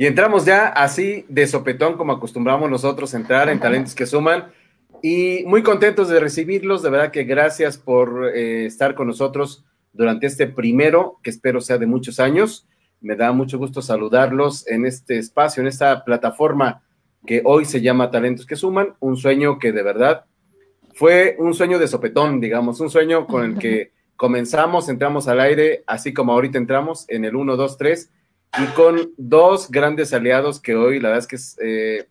Y entramos ya así de sopetón como acostumbramos nosotros a entrar en Talentos que Suman. Y muy contentos de recibirlos, de verdad que gracias por eh, estar con nosotros durante este primero, que espero sea de muchos años. Me da mucho gusto saludarlos en este espacio, en esta plataforma que hoy se llama Talentos que Suman, un sueño que de verdad fue un sueño de sopetón, digamos, un sueño con el que comenzamos, entramos al aire, así como ahorita entramos en el 1, 2, 3, y con dos grandes aliados que hoy la verdad es que es eh,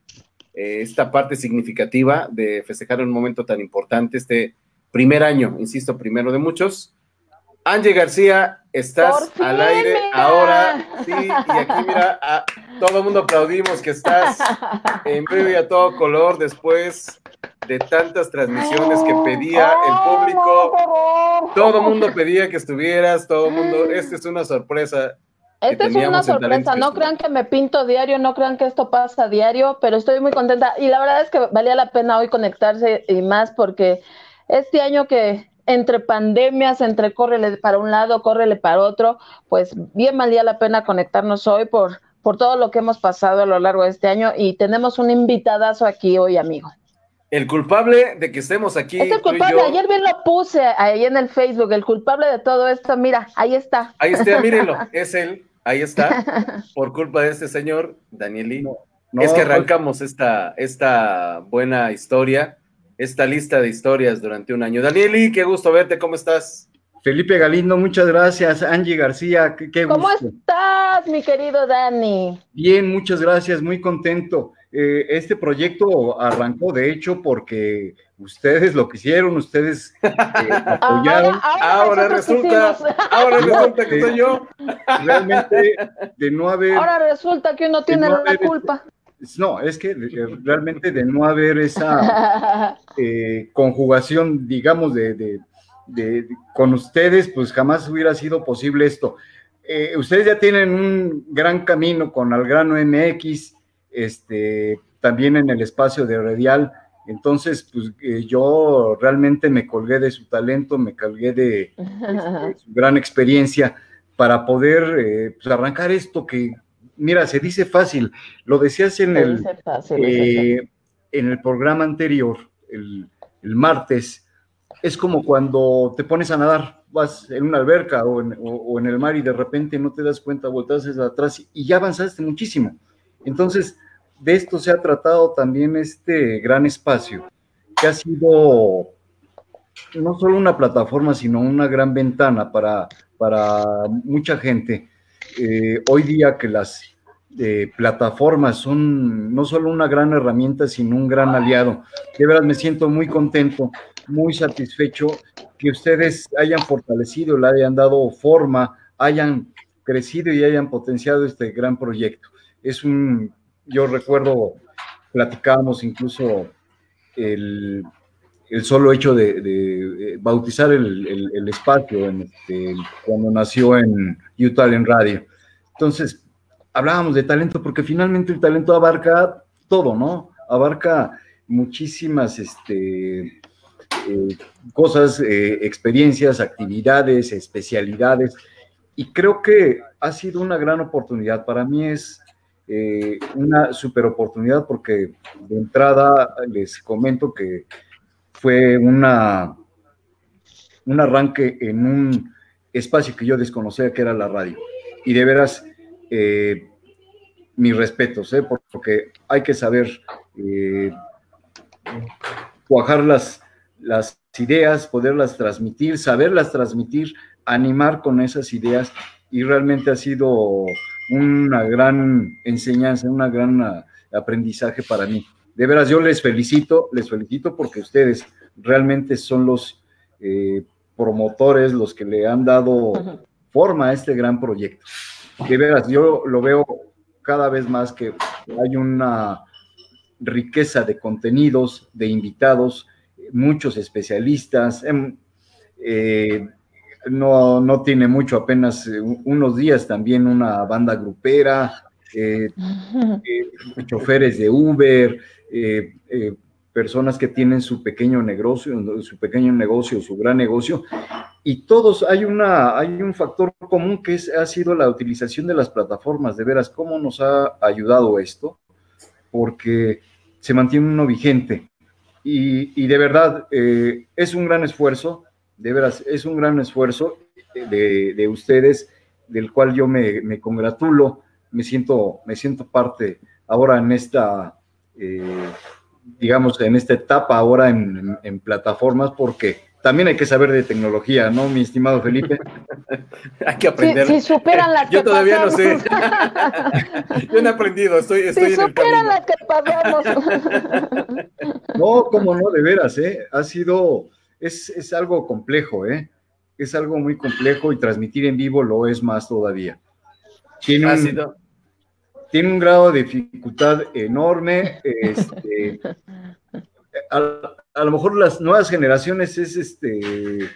eh, esta parte significativa de festejar un momento tan importante, este primer año, insisto, primero de muchos. Angie García, estás al aire ahora. Sí, y aquí mira, a, todo el mundo aplaudimos que estás en vivo y a todo color después de tantas transmisiones que pedía el público. Todo el mundo pedía que estuvieras, todo el mundo. Esta es una sorpresa. Esta es una sorpresa, no crean que me pinto diario, no crean que esto pasa diario, pero estoy muy contenta. Y la verdad es que valía la pena hoy conectarse y más porque este año que entre pandemias, entre córrele para un lado, córrele para otro, pues bien valía la pena conectarnos hoy por, por todo lo que hemos pasado a lo largo de este año. Y tenemos un invitadazo aquí hoy, amigo. El culpable de que estemos aquí. Es el culpable, ayer bien lo puse ahí en el Facebook, el culpable de todo esto, mira, ahí está. Ahí está, mírenlo, es él, ahí está, por culpa de este señor, Danieli. es que pues arrancamos esta, esta buena historia esta lista de historias durante un año. Danieli, qué gusto verte, ¿cómo estás? Felipe Galindo, muchas gracias. Angie García, qué, gusto. ¿Cómo estás, mi querido Dani? Bien, muchas gracias, muy contento. Eh, este proyecto arrancó, de hecho, porque ustedes lo quisieron, ustedes eh, apoyaron. Ahora, resulta, ahora resulta que soy yo. Realmente, de no haber. Ahora resulta que uno tiene la culpa. No, es que eh, realmente de no haber esa eh, conjugación, digamos, de, con ustedes, pues jamás hubiera sido posible esto. Eh, ustedes ya tienen un gran camino con Algrano MX, este, también en el espacio de Redial. Entonces, pues yo realmente me colgué de su talento, me colgué de, este, su gran experiencia para poder pues, arrancar esto que mira, se dice fácil, lo decías en, el, eh, en el programa anterior, el, martes, es como cuando te pones a nadar, vas en una alberca o en, el mar y de repente no te das cuenta, volteas hacia atrás y ya avanzaste muchísimo. Entonces, de esto se ha tratado también este gran espacio, que ha sido no solo una plataforma, sino una gran ventana para, para mucha gente eh, hoy día que las eh, plataformas son no solo una gran herramienta, sino un gran aliado. De verdad me siento muy contento, muy satisfecho que ustedes hayan fortalecido, le hayan dado forma, hayan crecido y hayan potenciado este gran proyecto. Es un, yo recuerdo, platicábamos incluso el, solo hecho de, bautizar el, espacio en este, cuando nació en Utah en radio. Entonces, hablábamos de talento porque finalmente el talento abarca todo, ¿no? Abarca muchísimas este, eh, cosas, eh, experiencias, actividades, especialidades. Y creo que ha sido una gran oportunidad. Para mí es eh, una super oportunidad porque de entrada les comento que fue una, un arranque en un espacio que yo desconocía que era la radio. Y de veras, eh, mis respetos, ¿eh? porque hay que saber cuajar las, las ideas, poderlas transmitir, saberlas transmitir, animar con esas ideas y realmente ha sido una gran enseñanza, una gran aprendizaje para mí. De veras, yo les felicito, les felicito porque ustedes realmente son los promotores, los que le han dado forma a este gran proyecto. De veras, yo lo veo cada vez más que hay una riqueza de contenidos, de invitados, muchos especialistas. Em, eh, no, no, tiene mucho, apenas eh, unos días también una banda grupera, eh, choferes de Uber, personas que tienen su pequeño negocio, su pequeño negocio, su gran negocio, y todos hay una hay un factor común que es, ha sido la utilización de las plataformas. De veras, cómo nos ha ayudado esto, porque se mantiene uno vigente. Y, de verdad eh, es un gran esfuerzo, de veras es un gran esfuerzo de, ustedes, del cual yo me, me, congratulo, me siento me siento parte ahora en esta eh, digamos, en esta etapa ahora en, plataformas, porque también hay que saber de tecnología, ¿no, mi estimado Felipe? hay que aprender. Si, superan las Yo todavía no sé. Yo no he aprendido, estoy, estoy si superan las que pasamos. no, cómo no, de veras, ¿eh? Ha sido, es, es algo complejo, ¿eh? Es algo muy complejo y transmitir en vivo lo es más todavía. Tiene un grado de dificultad enorme. Este, a, lo mejor las nuevas generaciones es este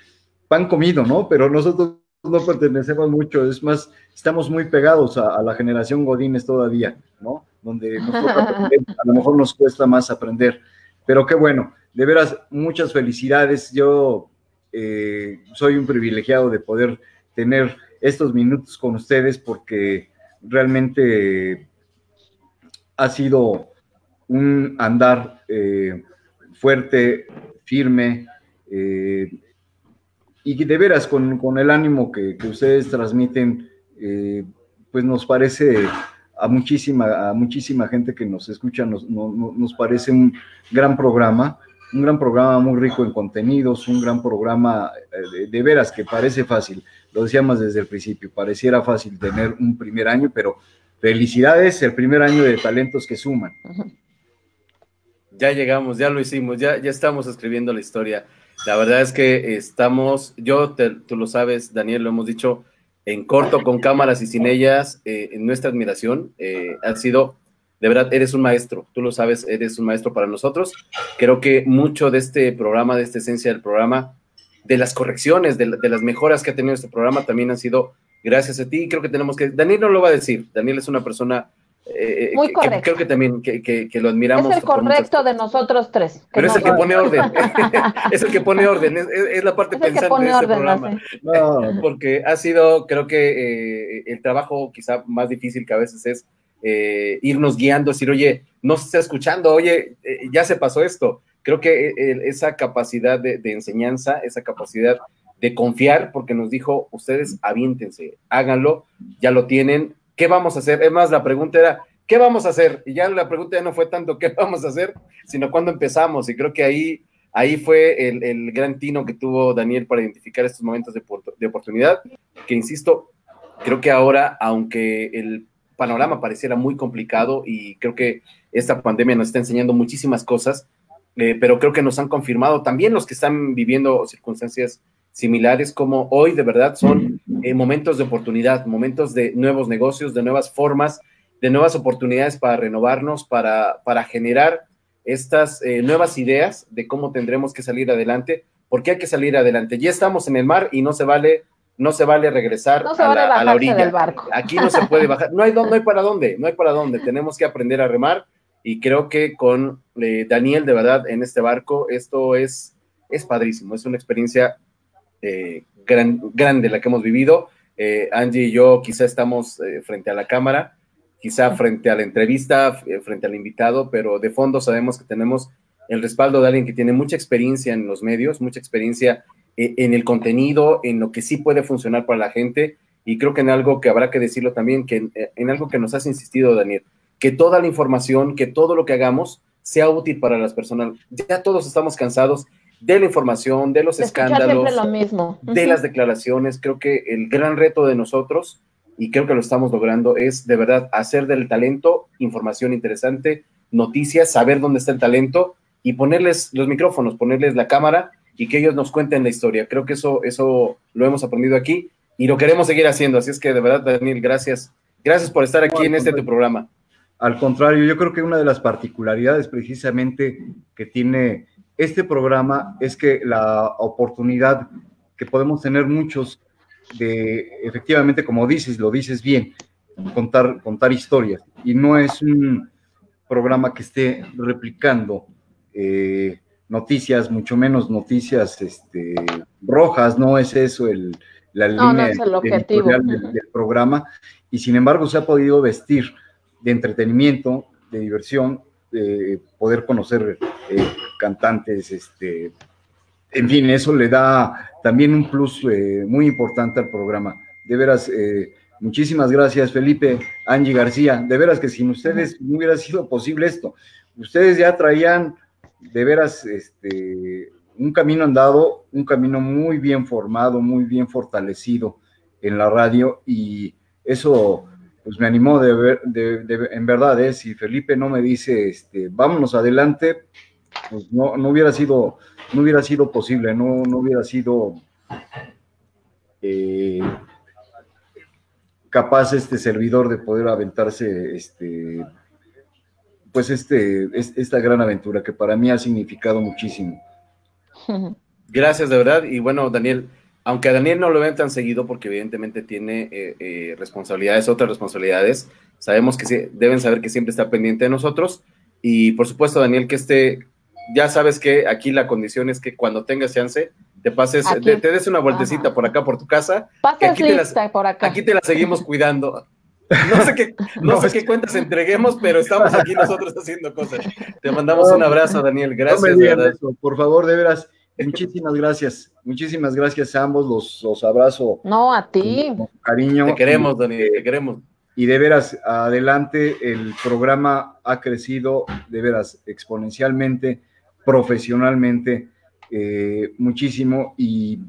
pan comido, ¿no? Pero nosotros no pertenecemos mucho, es más, estamos muy pegados a, la generación Godines todavía, ¿no? Donde a lo mejor nos cuesta más aprender. Pero qué bueno, de veras, muchas felicidades. Yo eh, soy un privilegiado de poder tener estos minutos con ustedes porque realmente ha sido un andar eh, fuerte, firme, eh, y de veras con, el ánimo que, ustedes transmiten, eh, pues nos parece a muchísima, a muchísima gente que nos escucha, nos, nos parece un gran programa, un gran programa muy rico en contenidos, un gran programa de, veras que parece fácil, lo decíamos desde el principio, pareciera fácil tener un primer año, pero felicidades, el primer año de talentos que suman. Ya llegamos, ya lo hicimos, ya, ya estamos escribiendo la historia. La verdad es que estamos, yo, tú lo sabes, Daniel, lo hemos dicho en corto, con cámaras y sin ellas, eh, en nuestra admiración, eh, ha sido, de verdad, eres un maestro, tú lo sabes, eres un maestro para nosotros. Creo que mucho de este programa, de esta esencia del programa, de las correcciones, de, de las mejoras que ha tenido este programa, también han sido gracias a ti. Creo que tenemos que. Daniel no lo va a decir. Daniel es una persona. Eh, Muy que, creo que también que, lo admiramos. Es el correcto de nosotros tres. Pero es el que pone orden. es el que pone orden. Es, la parte pensante de este programa. Porque ha sido, creo que eh, el trabajo quizá más difícil que a veces es eh, irnos guiando, decir, oye, no se está escuchando, oye, ya se pasó esto. Creo que esa capacidad de enseñanza, esa capacidad de confiar, porque nos dijo, ustedes aviéntense, háganlo, ya lo tienen, ¿qué vamos a hacer? Es más, la pregunta era, ¿qué vamos a hacer? Y ya la pregunta ya no fue tanto qué vamos a hacer, sino cuándo empezamos. Y creo que ahí, ahí fue el, gran tino que tuvo Daniel para identificar estos momentos de, de oportunidad, que insisto, creo que ahora, aunque el panorama pareciera muy complicado y creo que esta pandemia nos está enseñando muchísimas cosas, eh, pero creo que nos han confirmado también los que están viviendo circunstancias similares como hoy de verdad son eh, momentos de oportunidad, momentos de nuevos negocios, de nuevas formas, de nuevas oportunidades para renovarnos, para, para generar estas eh, nuevas ideas de cómo tendremos que salir adelante, porque hay que salir adelante. Ya estamos en el mar y no se vale, no se vale regresar a, la, orilla. Del barco. Aquí no se puede bajar, no hay, no hay para dónde, no hay para dónde, tenemos que aprender a remar y creo que con eh, Daniel de verdad en este barco esto es, es padrísimo, es una experiencia eh, gran, grande la que hemos vivido. Eh, Angie y yo quizá estamos eh, frente a la cámara, quizá frente a la entrevista, frente al invitado, pero de fondo sabemos que tenemos el respaldo de alguien que tiene mucha experiencia en los medios, mucha experiencia en el contenido, en lo que sí puede funcionar para la gente. Y creo que en algo que habrá que decirlo también, que en algo que nos has insistido, Daniel, que toda la información, que todo lo que hagamos sea útil para las personas. Ya todos estamos cansados de la información, de los escándalos, de las declaraciones. Creo que el gran reto de nosotros, y creo que lo estamos logrando, es de verdad hacer del talento información interesante, noticias, saber dónde está el talento y ponerles los micrófonos, ponerles la cámara y que ellos nos cuenten la historia. Creo que eso, eso lo hemos aprendido aquí y lo queremos seguir haciendo. Así es que de verdad, Daniel, gracias. Gracias por estar aquí en este tu programa. Al contrario, yo creo que una de las particularidades precisamente que tiene este programa es que la oportunidad que podemos tener muchos de, efectivamente, como dices, lo dices bien, contar, contar historias. Y no es un programa que esté replicando eh, noticias, mucho menos noticias este, rojas, no es eso el, la línea del, programa, y sin embargo se ha podido vestir de entretenimiento, de diversión, de poder conocer eh, cantantes, este, en fin, eso le da también un plus eh, muy importante al programa. De veras, eh, muchísimas gracias, Felipe, Angie García. De veras que sin ustedes no hubiera sido posible esto. Ustedes ya traían, de veras, este, un camino andado, un camino muy bien formado, muy bien fortalecido en la radio y eso pues me animó de ver, de, en verdad, ¿eh? si Felipe no me dice, este, vámonos adelante, pues no, no hubiera sido, no hubiera sido posible, no, no hubiera sido eh, capaz este servidor de poder aventarse este, pues este, esta gran aventura que para mí ha significado muchísimo. Gracias, de verdad. Y bueno, Daniel, aunque a Daniel no lo ven tan seguido, porque evidentemente tiene eh, eh, responsabilidades, otras responsabilidades, sabemos que deben saber que siempre está pendiente de nosotros. Y por supuesto, Daniel, que este, ya sabes que aquí la condición es que cuando tengas chance, te pases, te, des una vueltecita por acá, por tu casa. Que aquí, te por acá. aquí te la seguimos cuidando. No sé qué, no, sé qué cuentas entreguemos, pero estamos aquí nosotros haciendo cosas. Te mandamos un abrazo, Daniel. Gracias. por favor, de veras. Muchísimas gracias. Muchísimas gracias a ambos. Los, los abrazo. No, a ti. cariño. Te queremos, Daniel, te queremos. Y de veras, adelante, el programa ha crecido de veras exponencialmente, profesionalmente, eh, muchísimo y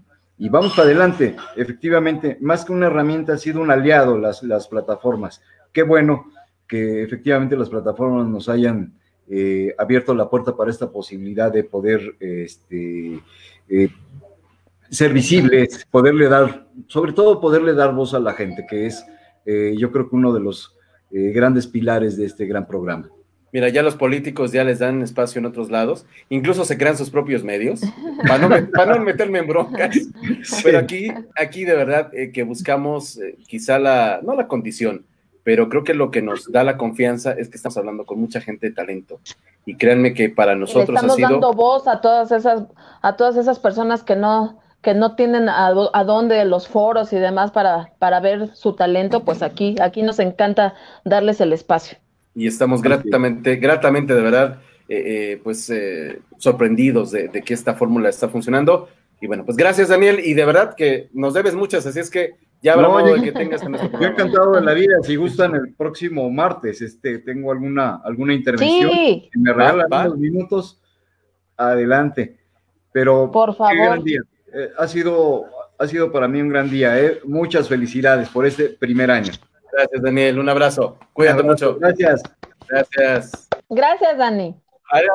y vamos para adelante. Efectivamente, más que una herramienta, ha sido un aliado las, las plataformas. Qué bueno que efectivamente las plataformas nos hayan eh, abierto la puerta para esta posibilidad de poder este, eh, ser visibles, poderle dar, sobre todo poderle dar voz a la gente, que es eh, yo creo que uno de los grandes pilares de este gran programa. Mira, ya los políticos ya les dan espacio en otros lados, incluso se crean sus propios medios, para no, meterme en broncas. Pero aquí, aquí de verdad eh, que buscamos eh, quizá la, no la condición, pero creo que lo que nos da la confianza es que estamos hablando con mucha gente de talento. Y créanme que para nosotros estamos ha sido... dando voz a todas esas, a todas esas personas que no, que no tienen a, a, dónde los foros y demás para, para ver su talento, pues aquí, aquí nos encanta darles el espacio y estamos gratamente, gratamente de verdad, eh, eh, pues eh, sorprendidos de, que esta fórmula está funcionando. Y bueno, pues gracias Daniel, y de verdad que nos debes muchas, así es que ya habrá modo de que tengas en Yo encantado de la vida, si gustan el próximo martes, este, tengo alguna, alguna intervención, sí. me regalan unos minutos, adelante. Pero por favor. Qué gran día. ha, sido, ha sido para mí un gran día, muchas felicidades por este primer año. Gracias, Daniel. Un abrazo. Cuídate mucho. Gracias. Gracias. Gracias, Dani.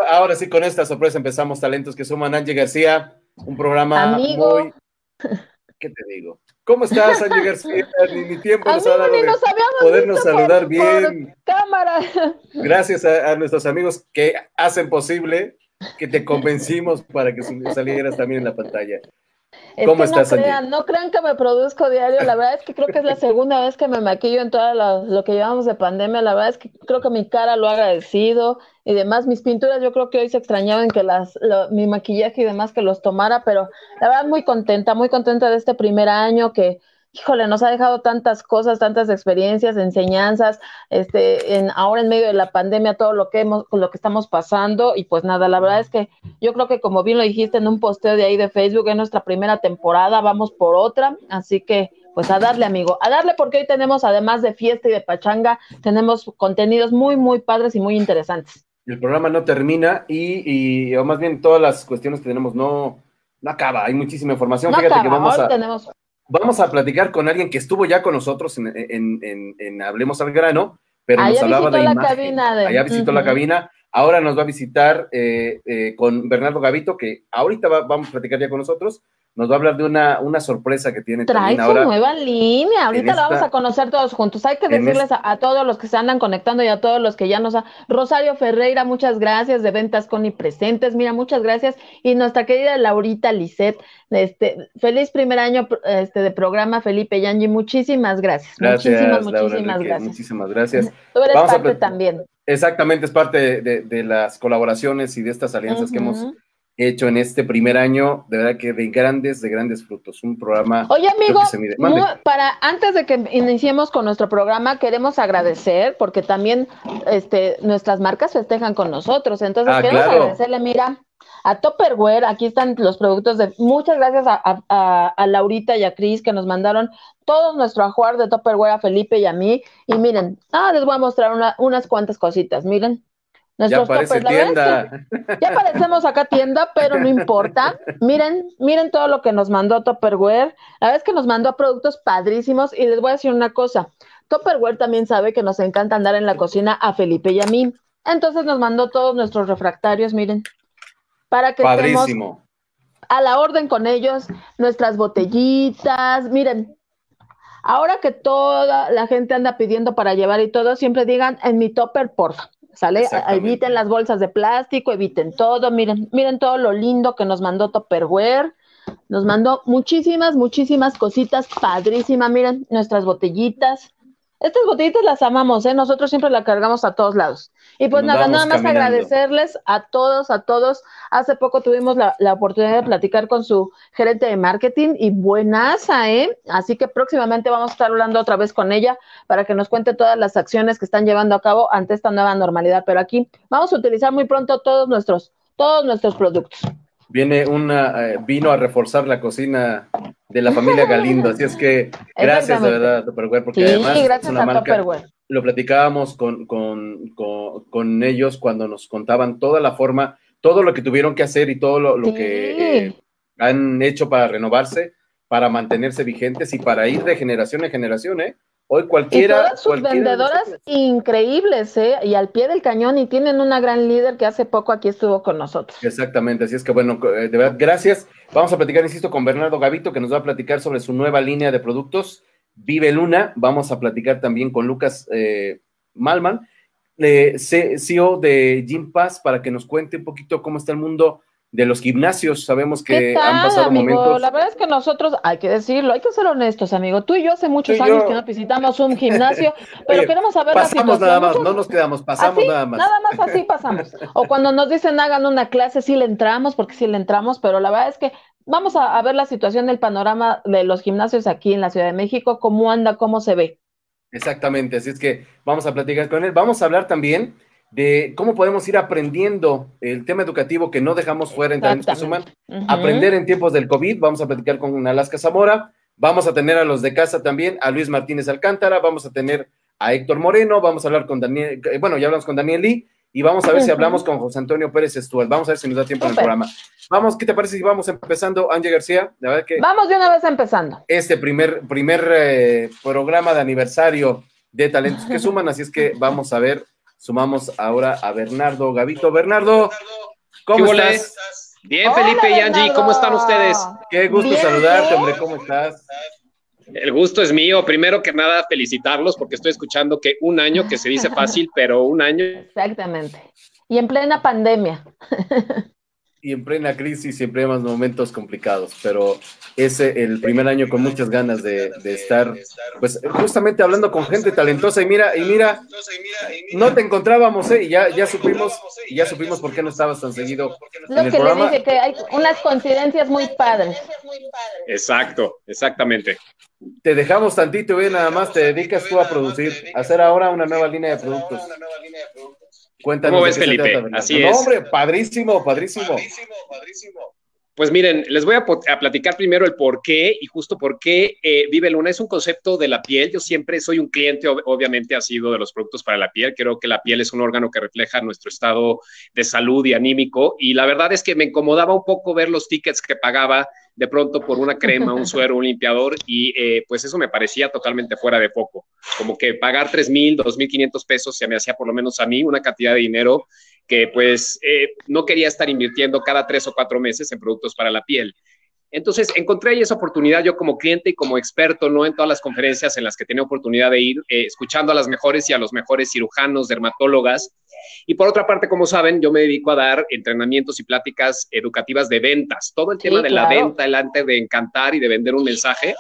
Ahora sí, con esta sorpresa empezamos Talentos que Suman. Angie García, un programa muy... ¿Qué te digo? ¿Cómo estás, Angie García? Ni, ni tiempo nos ha dado de podernos saludar bien. cámara. Gracias a, nuestros amigos que hacen posible que te convencimos para que salieras también en la pantalla. ¿Cómo estás, no crean, no crean que me produzco diario, la verdad es que creo que es la segunda vez que me maquillo en todo lo, que llevamos de pandemia, la verdad es que creo que mi cara lo ha agradecido y demás, mis pinturas yo creo que hoy se extrañaban que las, mi maquillaje y demás que los tomara, pero la verdad muy contenta, muy contenta de este primer año que híjole, nos ha dejado tantas cosas, tantas experiencias, enseñanzas, este, en, ahora en medio de la pandemia, todo lo que hemos, lo que estamos pasando, y pues nada, la verdad es que yo creo que como bien lo dijiste en un posteo de ahí de Facebook, es nuestra primera temporada, vamos por otra, así que pues a darle, amigo, a darle porque hoy tenemos, además de fiesta y de pachanga, tenemos contenidos muy, muy padres y muy interesantes. El programa no termina y, o más bien todas las cuestiones que tenemos no, no acaba, hay muchísima información. Fíjate que vamos a, tenemos vamos a platicar con alguien que estuvo ya con nosotros en, Hablemos al Grano, pero nos hablaba de la Cabina Allá visitó la cabina. Ahora nos va a visitar eh, eh, con Bernardo Gavito, que ahorita vamos a platicar ya con nosotros, nos va a hablar de una, una sorpresa que tiene. Trae su nueva línea, ahorita la vamos a conocer todos juntos. Hay que decirles a, todos los que se andan conectando y a todos los que ya nos... Ha... Rosario Ferreira, muchas gracias, de Ventas con y Presentes, mira, muchas gracias. Y nuestra querida Laurita Lisset, este, feliz primer año este, de programa, Felipe Yangi, muchísimas gracias. gracias muchísimas, muchísimas gracias. Muchísimas gracias. Tú eres parte también. Exactamente, es parte de, las colaboraciones y de estas alianzas que hemos hecho en este primer año, de verdad que de grandes, de grandes frutos. Un programa. Oye, amigo, para antes de que iniciemos con nuestro programa, queremos agradecer, porque también este, nuestras marcas festejan con nosotros. Entonces, ah, queremos agradecerle, mira, a Topperware, aquí están los productos de. Muchas gracias a, Laurita y a Cris que nos mandaron todo nuestro ajuar de Topperware a Felipe y a mí. Y miren, ah, les voy a mostrar unas cuantas cositas. Miren, ya parece tienda. ya parecemos acá tienda, pero no importa. Miren, miren todo lo que nos mandó Topperware. La verdad es que nos mandó productos padrísimos y les voy a decir una cosa. Topperware también sabe que nos encanta andar en la cocina a Felipe y a mí. Entonces nos mandó todos nuestros refractarios, miren, para que Padrísimo. a la orden con ellos, nuestras botellitas, miren. Ahora que toda la gente anda pidiendo para llevar y todo, siempre digan en mi topper, porfa. ¿Sale? Eviten las bolsas de plástico, eviten todo. Miren, miren todo lo lindo que nos mandó Topperware. Nos mandó muchísimas, muchísimas cositas padrísimas. Miren, nuestras botellitas. Estas botellitas las amamos, ¿eh? Nosotros siempre las cargamos a todos lados. Y pues nada, nada más agradecerles a todos, a todos. Hace poco tuvimos la, oportunidad de platicar con su gerente de marketing y buenaza, ¿eh? Así que próximamente vamos a estar hablando otra vez con ella para que nos cuente todas las acciones que están llevando a cabo ante esta nueva normalidad. Pero aquí vamos a utilizar muy pronto todos nuestros, todos nuestros productos viene una, eh, vino a reforzar la cocina de la familia Galindo, así es que gracias de verdad a Tupperware, porque además es una marca, lo platicábamos con, con, con, ellos cuando nos contaban toda la forma, todo lo que tuvieron que hacer y todo lo, que eh, han hecho para renovarse, para mantenerse vigentes y para ir de generación en generación, ¿eh? Hoy cualquiera. Y todas sus vendedoras increíbles, ¿eh? Y al pie del cañón, y tienen una gran líder que hace poco aquí estuvo con nosotros. Exactamente, así es que bueno, eh, de verdad, gracias. Vamos a platicar, insisto, con Bernardo Gavito, que nos va a platicar sobre su nueva línea de productos, Vive Luna. Vamos a platicar también con Lucas eh, Malman, CEO de Gym Pass, para que nos cuente un poquito cómo está el mundo de los gimnasios. Sabemos que han pasado momentos. La verdad es que nosotros, hay que decirlo, hay que ser honestos, amigo. Tú y yo hace muchos años que no visitamos un gimnasio, pero queremos saber pasamos nada más, no nos quedamos, pasamos nada más. Nada más así pasamos. O cuando nos dicen hagan una clase, sí le entramos, porque sí le entramos, pero la verdad es que vamos a, a ver la situación del panorama de los gimnasios aquí en la Ciudad de México, cómo anda, cómo se ve. Exactamente, así es que vamos a platicar con él. Vamos a hablar también de cómo podemos ir aprendiendo el tema educativo que no dejamos fuera en Talentos que Suman, aprender en tiempos del COVID. Vamos a platicar con Alaska Zamora, vamos a tener a los de casa también, a Luis Martínez Alcántara, vamos a tener a Héctor Moreno, vamos a hablar con Daniel, eh, bueno, ya hablamos con Daniel Lee y vamos a ver si hablamos con José Antonio Pérez Estuel. Vamos a ver si nos da tiempo en el programa. Vamos, ¿qué te parece si vamos empezando, Ángel García? que vamos de una vez empezando. Este primer, primer eh, programa de aniversario de Talentos que Suman, así es que vamos a ver Sumamos ahora a Bernardo Gavito. Bernardo, ¿cómo estás? Bien, Felipe y Angie, ¿cómo están ustedes? Qué gusto saludarte, hombre, ¿cómo estás? El gusto es mío. Primero que nada, felicitarlos porque estoy escuchando que un año, que se dice fácil, pero un año. Exactamente. Y en plena pandemia. y en plena crisis siempre hay más momentos complicados, pero es el primer año con muchas ganas de, estar, pues justamente hablando con gente talentosa y mira, y mira, no te encontrábamos, ¿eh? y ya, ya supimos, y ya supimos por qué no estabas tan seguido. Lo que le dije, que hay unas coincidencias muy padres. Exacto, exactamente. Te dejamos tantito y nada más te dedicas tú a producir, a hacer ahora una nueva línea de productos. Cuéntanos. ¿Cómo ves, Felipe? Así es. hombre, padrísimo, padrísimo. Pues miren, les voy a, platicar primero el por qué y justo por qué eh, Vive Luna es un concepto de la piel. Yo siempre soy un cliente, obviamente ha sido de los productos para la piel. Creo que la piel es un órgano que refleja nuestro estado de salud y anímico. Y la verdad es que me incomodaba un poco ver los tickets que pagaba de pronto por una crema, un suero, un limpiador y eh, pues eso me parecía totalmente fuera de foco. Como que pagar tres mil, dos mil quinientos pesos se me hacía por lo menos a mí una cantidad de dinero que pues eh, no quería estar invirtiendo cada tres o cuatro meses en productos para la piel. Entonces, encontré ahí esa oportunidad yo como cliente y como experto, ¿no? En todas las conferencias en las que tenía oportunidad de ir, eh, escuchando a las mejores y a los mejores cirujanos, dermatólogas. Y por otra parte, como saben, yo me dedico a dar entrenamientos y pláticas educativas de ventas. Todo el tema de la venta, el arte de encantar y de vender un mensaje,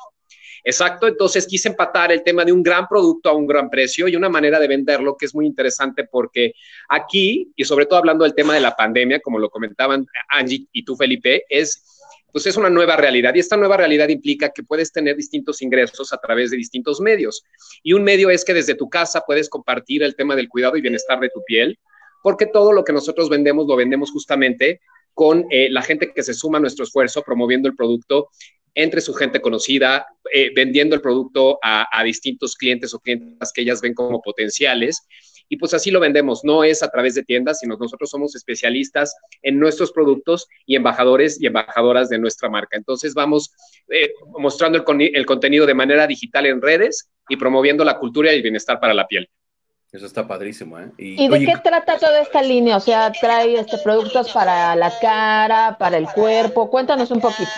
Exacto, entonces quise empatar el tema de un gran producto a un gran precio y una manera de venderlo que es muy interesante porque aquí, y sobre todo hablando del tema de la pandemia, como lo comentaban Angie y tú, Felipe, es pues es una nueva realidad y esta nueva realidad implica que puedes tener distintos ingresos a través de distintos medios. Y un medio es que desde tu casa puedes compartir el tema del cuidado y bienestar de tu piel, porque todo lo que nosotros vendemos lo vendemos justamente con eh, la gente que se suma a nuestro esfuerzo promoviendo el producto entre su gente conocida, eh, vendiendo el producto a, distintos clientes o clientes que ellas ven como potenciales. Y pues así lo vendemos, no es a través de tiendas, sino nosotros somos especialistas en nuestros productos y embajadores y embajadoras de nuestra marca. Entonces vamos eh, mostrando el, el contenido de manera digital en redes y promoviendo la cultura y el bienestar para la piel. Eso está padrísimo, ¿eh? ¿Y, de qué trata toda esta línea? O sea, trae este productos para la cara, para el cuerpo. Cuéntanos un poquito.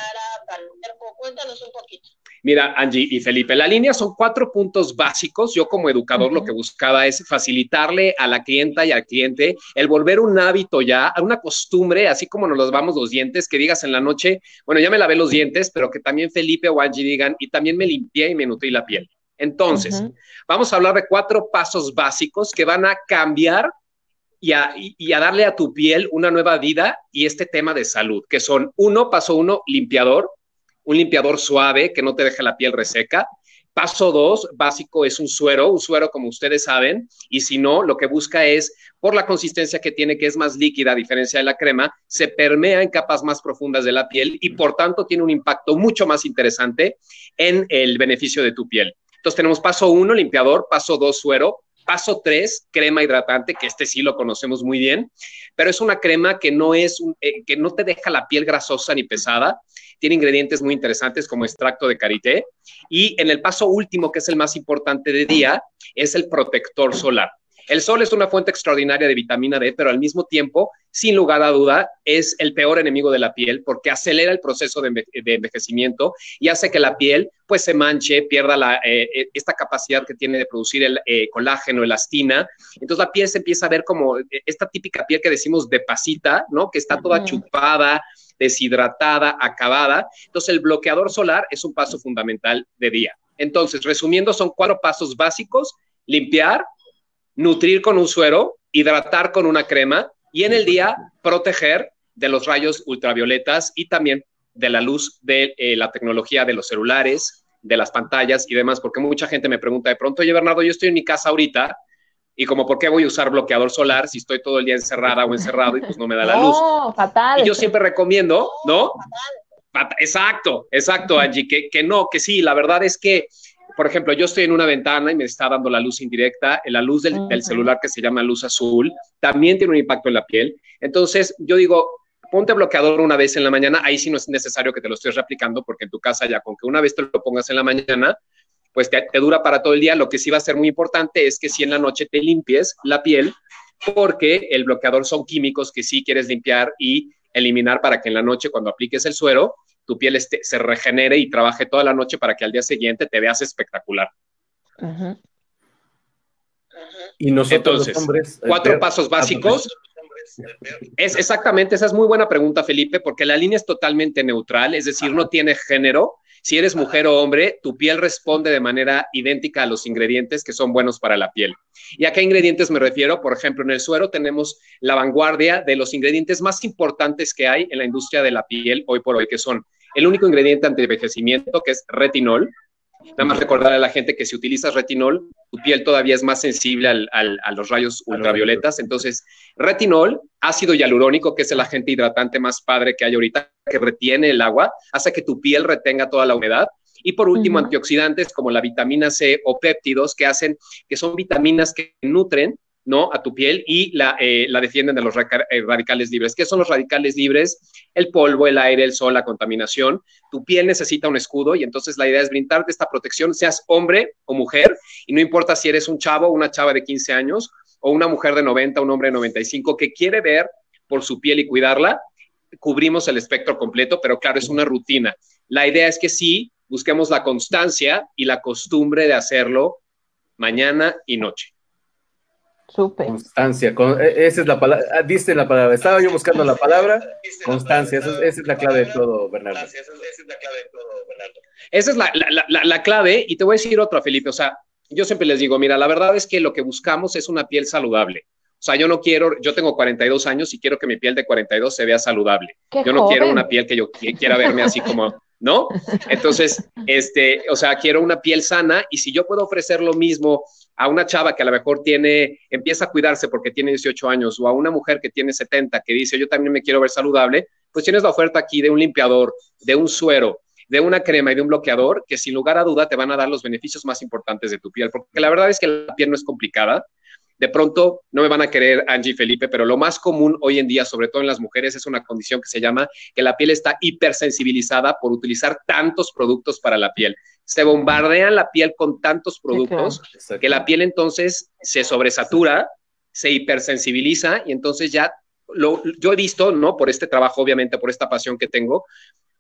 Cuéntanos un poquito. Mira, Angie y Felipe, la línea son cuatro puntos básicos. Yo como educador lo que buscaba es facilitarle a la clienta y al cliente el volver un hábito ya, a una costumbre, así como nos los vamos los dientes, que digas en la noche, bueno, ya me lavé los dientes, pero que también Felipe o Angie digan, y también me limpié y me nutrí la piel. Entonces, vamos a hablar de cuatro pasos básicos que van a cambiar y a, y a, darle a tu piel una nueva vida y este tema de salud, que son uno, paso uno, limpiador, un limpiador suave que no te deje la piel reseca. Paso dos, básico, es un suero, un suero como ustedes saben, y si no, lo que busca es, por la consistencia que tiene, que es más líquida a diferencia de la crema, se permea en capas más profundas de la piel y por tanto tiene un impacto mucho más interesante en el beneficio de tu piel. Entonces tenemos paso uno, limpiador, paso dos, suero, Paso 3, crema hidratante, que este sí lo conocemos muy bien, pero es una crema que no es eh, que no te deja la piel grasosa ni pesada. Tiene ingredientes muy interesantes como extracto de karité y en el paso último, que es el más importante de día, es el protector solar. El sol es una fuente extraordinaria de vitamina D, pero al mismo tiempo, sin lugar a duda, es el peor enemigo de la piel porque acelera el proceso de, envejecimiento y hace que la piel pues se manche, pierda la, eh, eh, esta capacidad que tiene de producir el eh, colágeno, elastina. Entonces la piel se empieza a ver como esta típica piel que decimos de pasita, ¿no? Que está toda chupada, deshidratada, acabada. Entonces el bloqueador solar es un paso fundamental de día. Entonces, resumiendo, son cuatro pasos básicos. Limpiar, nutrir con un suero, hidratar con una crema y en el día proteger de los rayos ultravioletas y también de la luz de eh, la tecnología de los celulares, de las pantallas y demás, porque mucha gente me pregunta de pronto, oye Bernardo, yo estoy en mi casa ahorita y como, ¿por qué voy a usar bloqueador solar si estoy todo el día encerrada o encerrado y pues no me da la luz? No, fatal. Y yo siempre recomiendo, ¿no? Exacto, exacto, Angie, que, que no, que sí, la verdad es que por ejemplo, yo estoy en una ventana y me está dando la luz indirecta, la luz del, celular que se llama luz azul, también tiene un impacto en la piel. Entonces, yo digo, ponte bloqueador una vez en la mañana, ahí sí no es necesario que te lo estés replicando, porque en tu casa ya con que una vez te lo pongas en la mañana, pues te, dura para todo el día. Lo que sí va a ser muy importante es que si en la noche te limpies la piel, porque el bloqueador son químicos que sí quieres limpiar y eliminar para que en la noche cuando apliques el suero tu piel este, se regenere y trabaje toda la noche para que al día siguiente te veas espectacular. Y nosotros, Entonces, hombres, cuatro pasos básicos. Es exactamente, esa es muy buena pregunta, Felipe, porque la línea es totalmente neutral, es decir, no tiene género. Si eres mujer o hombre, tu piel responde de manera idéntica a los ingredientes que son buenos para la piel. ¿Y a qué ingredientes me refiero? Por ejemplo, en el suero tenemos la vanguardia de los ingredientes más importantes que hay en la industria de la piel hoy por hoy, que son el único ingrediente anti-envejecimiento que es retinol. Nada más recordarle a la gente que si utilizas retinol, tu piel todavía es más sensible a los rayos ultravioletas. Entonces, retinol, ácido hialurónico, que es el agente hidratante más padre que hay ahorita, que retiene el agua, hace que tu piel retenga toda la humedad. Y por último, antioxidantes como la vitamina C o péptidos, que hacen, que son vitaminas que nutren ¿no? A tu piel y la, eh, defienden de los eh, radicales libres. ¿Qué son los radicales libres? El polvo, el aire, el sol, la contaminación. Tu piel necesita un escudo y entonces la idea es brindarte esta protección, seas hombre o mujer, y no importa si eres un chavo una chava de 15 años o una mujer de 90, un hombre de 95 que quiere ver por su piel y cuidarla, cubrimos el espectro completo, pero claro, es una rutina. La idea es que sí busquemos la constancia y la costumbre de hacerlo mañana y noche. Constancia, e, esa es la palabra, ah, diste la palabra, estaba yo buscando la palabra, constancia, esa, es la clave de todo, Bernardo. Esa es la, clave, y te voy a decir otra, Felipe, o sea, yo siempre les digo, mira, la verdad es que lo que buscamos es una piel saludable. O sea, yo no quiero, yo tengo 42 años y quiero que mi piel de 42 se vea saludable. yo no quiero una piel que yo quiera verme así como, ¿no? Entonces, este, o sea, quiero una piel sana y si yo puedo ofrecer lo mismo a una chava que a lo mejor tiene, empieza a cuidarse porque tiene 18 años, o a una mujer que tiene 70, que dice, yo también me quiero ver saludable, pues tienes la oferta aquí de un limpiador, de un suero, de una crema y de un bloqueador que sin lugar a duda te van a dar los beneficios más importantes de tu piel, porque la verdad es que la piel no es complicada, de pronto no me van a querer Angie y Felipe, pero lo más común hoy en día, sobre todo en las mujeres, es una condición que se llama que la piel está hipersensibilizada por utilizar tantos productos para la piel. Se bombardean la piel con tantos productos que la piel entonces se sobresatura, se hipersensibiliza y entonces ya lo, yo he visto, ¿no? Por este trabajo, obviamente, por esta pasión que tengo,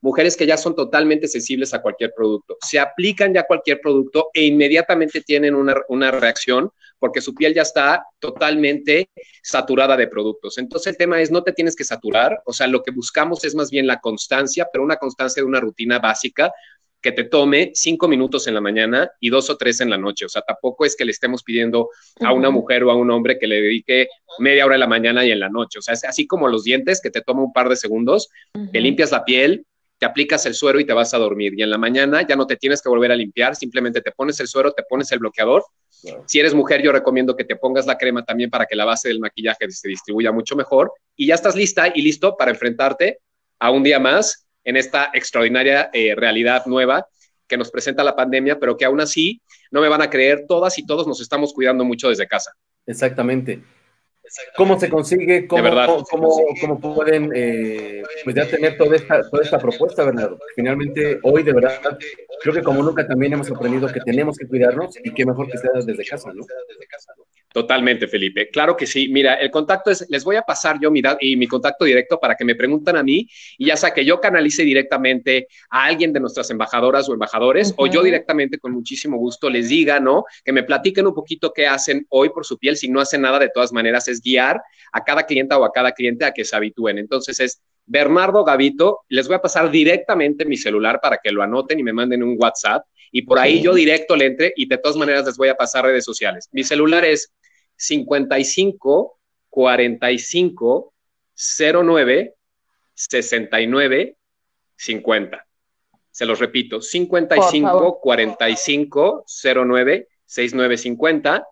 mujeres que ya son totalmente sensibles a cualquier producto. Se aplican ya cualquier producto e inmediatamente tienen una, una, reacción porque su piel ya está totalmente saturada de productos. Entonces el tema es, no te tienes que saturar, o sea, lo que buscamos es más bien la constancia, pero una constancia de una rutina básica que te tome cinco minutos en la mañana y dos o tres en la noche. O sea, tampoco es que le estemos pidiendo a una mujer o a un hombre que le dedique media hora en la mañana y en la noche. O sea, es así como los dientes, que te toma un par de segundos, te limpias la piel, te aplicas el suero y te vas a dormir. Y en la mañana ya no te tienes que volver a limpiar, simplemente te pones el suero, te pones el bloqueador. Si eres mujer, yo recomiendo que te pongas la crema también para que la base del maquillaje se distribuya mucho mejor. Y ya estás lista y listo para enfrentarte a un día más en esta extraordinaria eh, realidad nueva que nos presenta la pandemia, pero que aún así no me van a creer, todas y todos nos estamos cuidando mucho desde casa. Exactamente. ¿Cómo se consigue? ¿Cómo, cómo, pueden eh, pues ya tener toda esta, toda esta propuesta, Bernardo? Finalmente, hoy de verdad, creo que como nunca también hemos aprendido que tenemos que cuidarnos y qué mejor que sea desde casa, ¿no? Totalmente, Felipe. Claro que sí. Mira, el contacto es, les voy a pasar yo mi, y mi contacto directo para que me pregunten a mí y ya sea que yo canalice directamente a alguien de nuestras embajadoras o embajadores o yo directamente con muchísimo gusto les diga, ¿no? Que me platiquen un poquito qué hacen hoy por su piel. Si no hacen nada, de todas maneras, es guiar a cada clienta o a cada cliente a que se habitúen. Entonces es Bernardo Gavito. Les voy a pasar directamente mi celular para que lo anoten y me manden un WhatsApp y por ahí yo directo le entre y de todas maneras les voy a pasar redes sociales. Mi celular es 55 45 09 69 50. Se los repito, 55 45 09 69 50.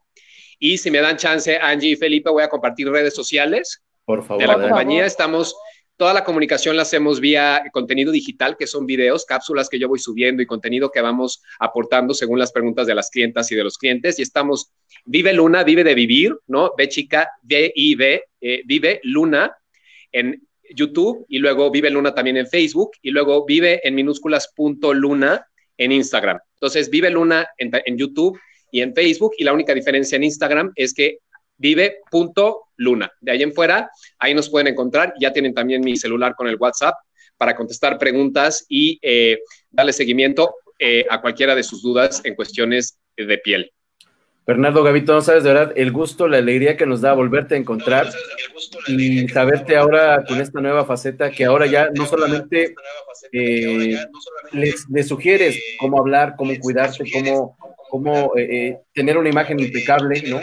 Y si me dan chance, Angie y Felipe, voy a compartir redes sociales Por favor, de la compañía. Estamos Toda la comunicación la hacemos vía contenido digital, que son videos, cápsulas que yo voy subiendo y contenido que vamos aportando según las preguntas de las clientas y de los clientes. Y estamos, Vive Luna, vive de vivir, ¿no? Ve chica, V-I-V, eh, Vive Luna en YouTube y luego Vive Luna también en Facebook y luego Vive en minúsculas punto Luna en Instagram. Entonces, Vive Luna en, en YouTube y en Facebook y la única diferencia en Instagram es que vive.luna. De ahí en fuera, ahí nos pueden encontrar. Ya tienen también mi celular con el WhatsApp para contestar preguntas y eh, darle seguimiento eh, a cualquiera de sus dudas en cuestiones de piel. Bernardo Gavito, no sabes de verdad el gusto, la alegría que nos da volverte a encontrar y saberte ahora con esta nueva faceta que ahora ya no solamente eh, les, sugieres cómo hablar, cómo cuidarte, cómo, cómo tener una imagen impecable, ¿no?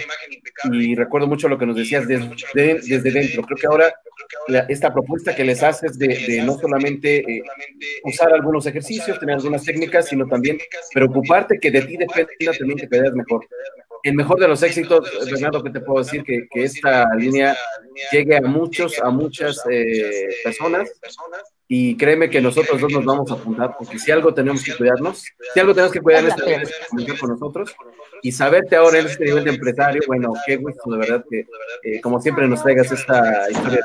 y recuerdo mucho lo que nos decías desde, desde dentro. Creo que ahora esta propuesta que les haces de, no solamente eh, usar algunos ejercicios, tener algunas técnicas, sino también preocuparte que de ti dependa también que te veas mejor. El mejor de los éxitos, Bernardo, que te puedo decir que, que esta línea llegue a muchos, a muchas eh, personas y créeme que nosotros dos nos vamos a apuntar, porque si algo tenemos que cuidarnos, si algo tenemos que cuidar es comunicar con nosotros y saberte ahora en este nivel de empresario, bueno, qué gusto de verdad que, eh, como siempre, nos traigas esta historia.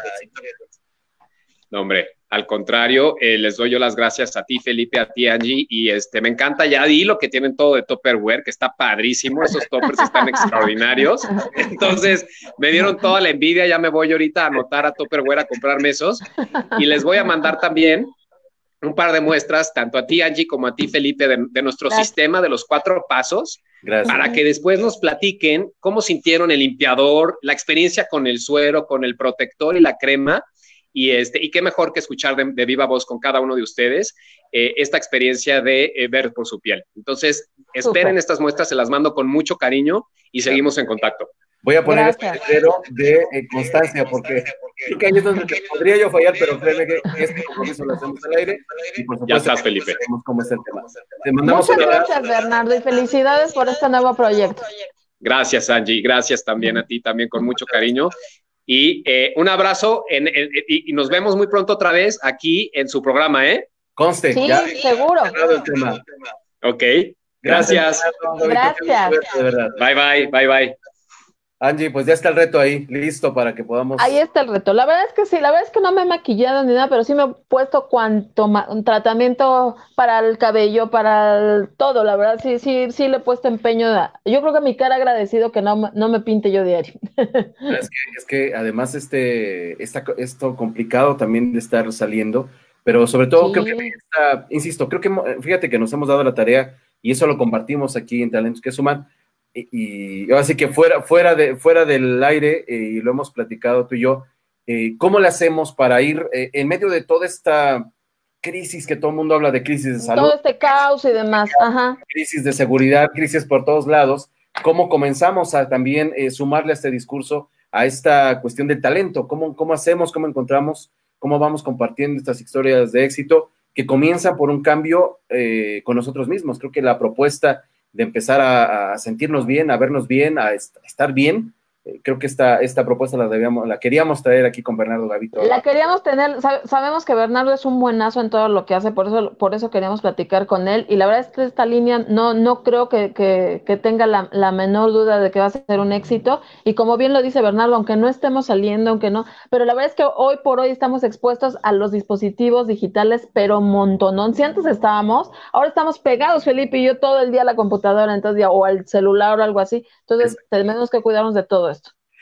No, hombre, al contrario, eh, les doy yo las gracias a ti, Felipe, a ti, Angie, y este, me encanta ya di lo que tienen todo de Topperware, que está padrísimo, esos toppers están extraordinarios. Entonces, me dieron toda la envidia, ya me voy ahorita a anotar a Topperware a comprarme esos, y les voy a mandar también un par de muestras, tanto a ti, Angie, como a ti, Felipe, de, nuestro sistema de los cuatro pasos Gracias. Para que después nos platiquen cómo sintieron el limpiador, la experiencia con el suero, con el protector y la crema. Y, este, y qué mejor que escuchar de, viva voz con cada uno de ustedes eh, esta experiencia de eh, ver por su piel. Entonces, esperen estas muestras, se las mando con mucho cariño y seguimos en contacto. Voy a poner este letrero de eh, constancia porque que podría yo fallar, pero créeme que este compromiso lo hacemos al aire. Y por supuesto, ya estás, Felipe. Cómo es el tema. Te mandamos Muchas gracias, Bernardo, y felicidades por este nuevo proyecto. Gracias, Angie. Gracias también a ti, también con mucho cariño. Y eh, un abrazo en, y, nos vemos muy pronto otra vez aquí en su programa, ¿eh? Conste. Sí, seguro. Ok. Gracias. Gracias. Bye, bye, bye, bye. Angie, pues ya está el reto ahí, listo para que podamos. Ahí está el reto. La verdad es que sí, la verdad es que no me he maquillado ni nada, pero sí me he puesto cuanto un tratamiento para el cabello, para todo. La verdad, sí, sí, sí le he puesto empeño. Yo creo que mi cara agradecido que no, no me pinte yo diario. Es que, es que además este, está esto complicado también de estar saliendo, pero sobre todo creo que insisto, creo que fíjate que nos hemos dado la tarea y eso lo compartimos aquí en Talentos que Suman y, así que fuera, fuera, de, fuera del aire, eh, y lo hemos platicado tú y yo, eh, ¿cómo le hacemos para ir eh, en medio de toda esta crisis que todo el mundo habla de crisis de salud? Todo este caos y demás, Ajá. Crisis de seguridad, crisis por todos lados. ¿Cómo comenzamos a también sumarle a este discurso, a esta cuestión del talento? ¿Cómo, ¿Cómo hacemos, cómo encontramos, cómo vamos compartiendo estas historias de éxito que comienzan por un cambio con nosotros mismos? Creo que la propuesta de empezar a, sentirnos bien, a vernos bien, a, estar bien, creo que esta, esta propuesta la, debíamos, la queríamos traer aquí con Bernardo Gavito. La queríamos tener, sabemos que Bernardo es un buenazo en todo lo que hace, por eso, por eso queríamos platicar con él, y la verdad es que esta línea no, no creo que, que, tenga la, la, menor duda de que va a ser un éxito, y como bien lo dice Bernardo, aunque no estemos saliendo, aunque no, pero la verdad es que hoy por hoy estamos expuestos a los dispositivos digitales, pero montonón, si antes estábamos, ahora estamos pegados, Felipe y yo, todo el día a la computadora, entonces, o al celular o algo así, entonces tenemos que cuidarnos de todo esto.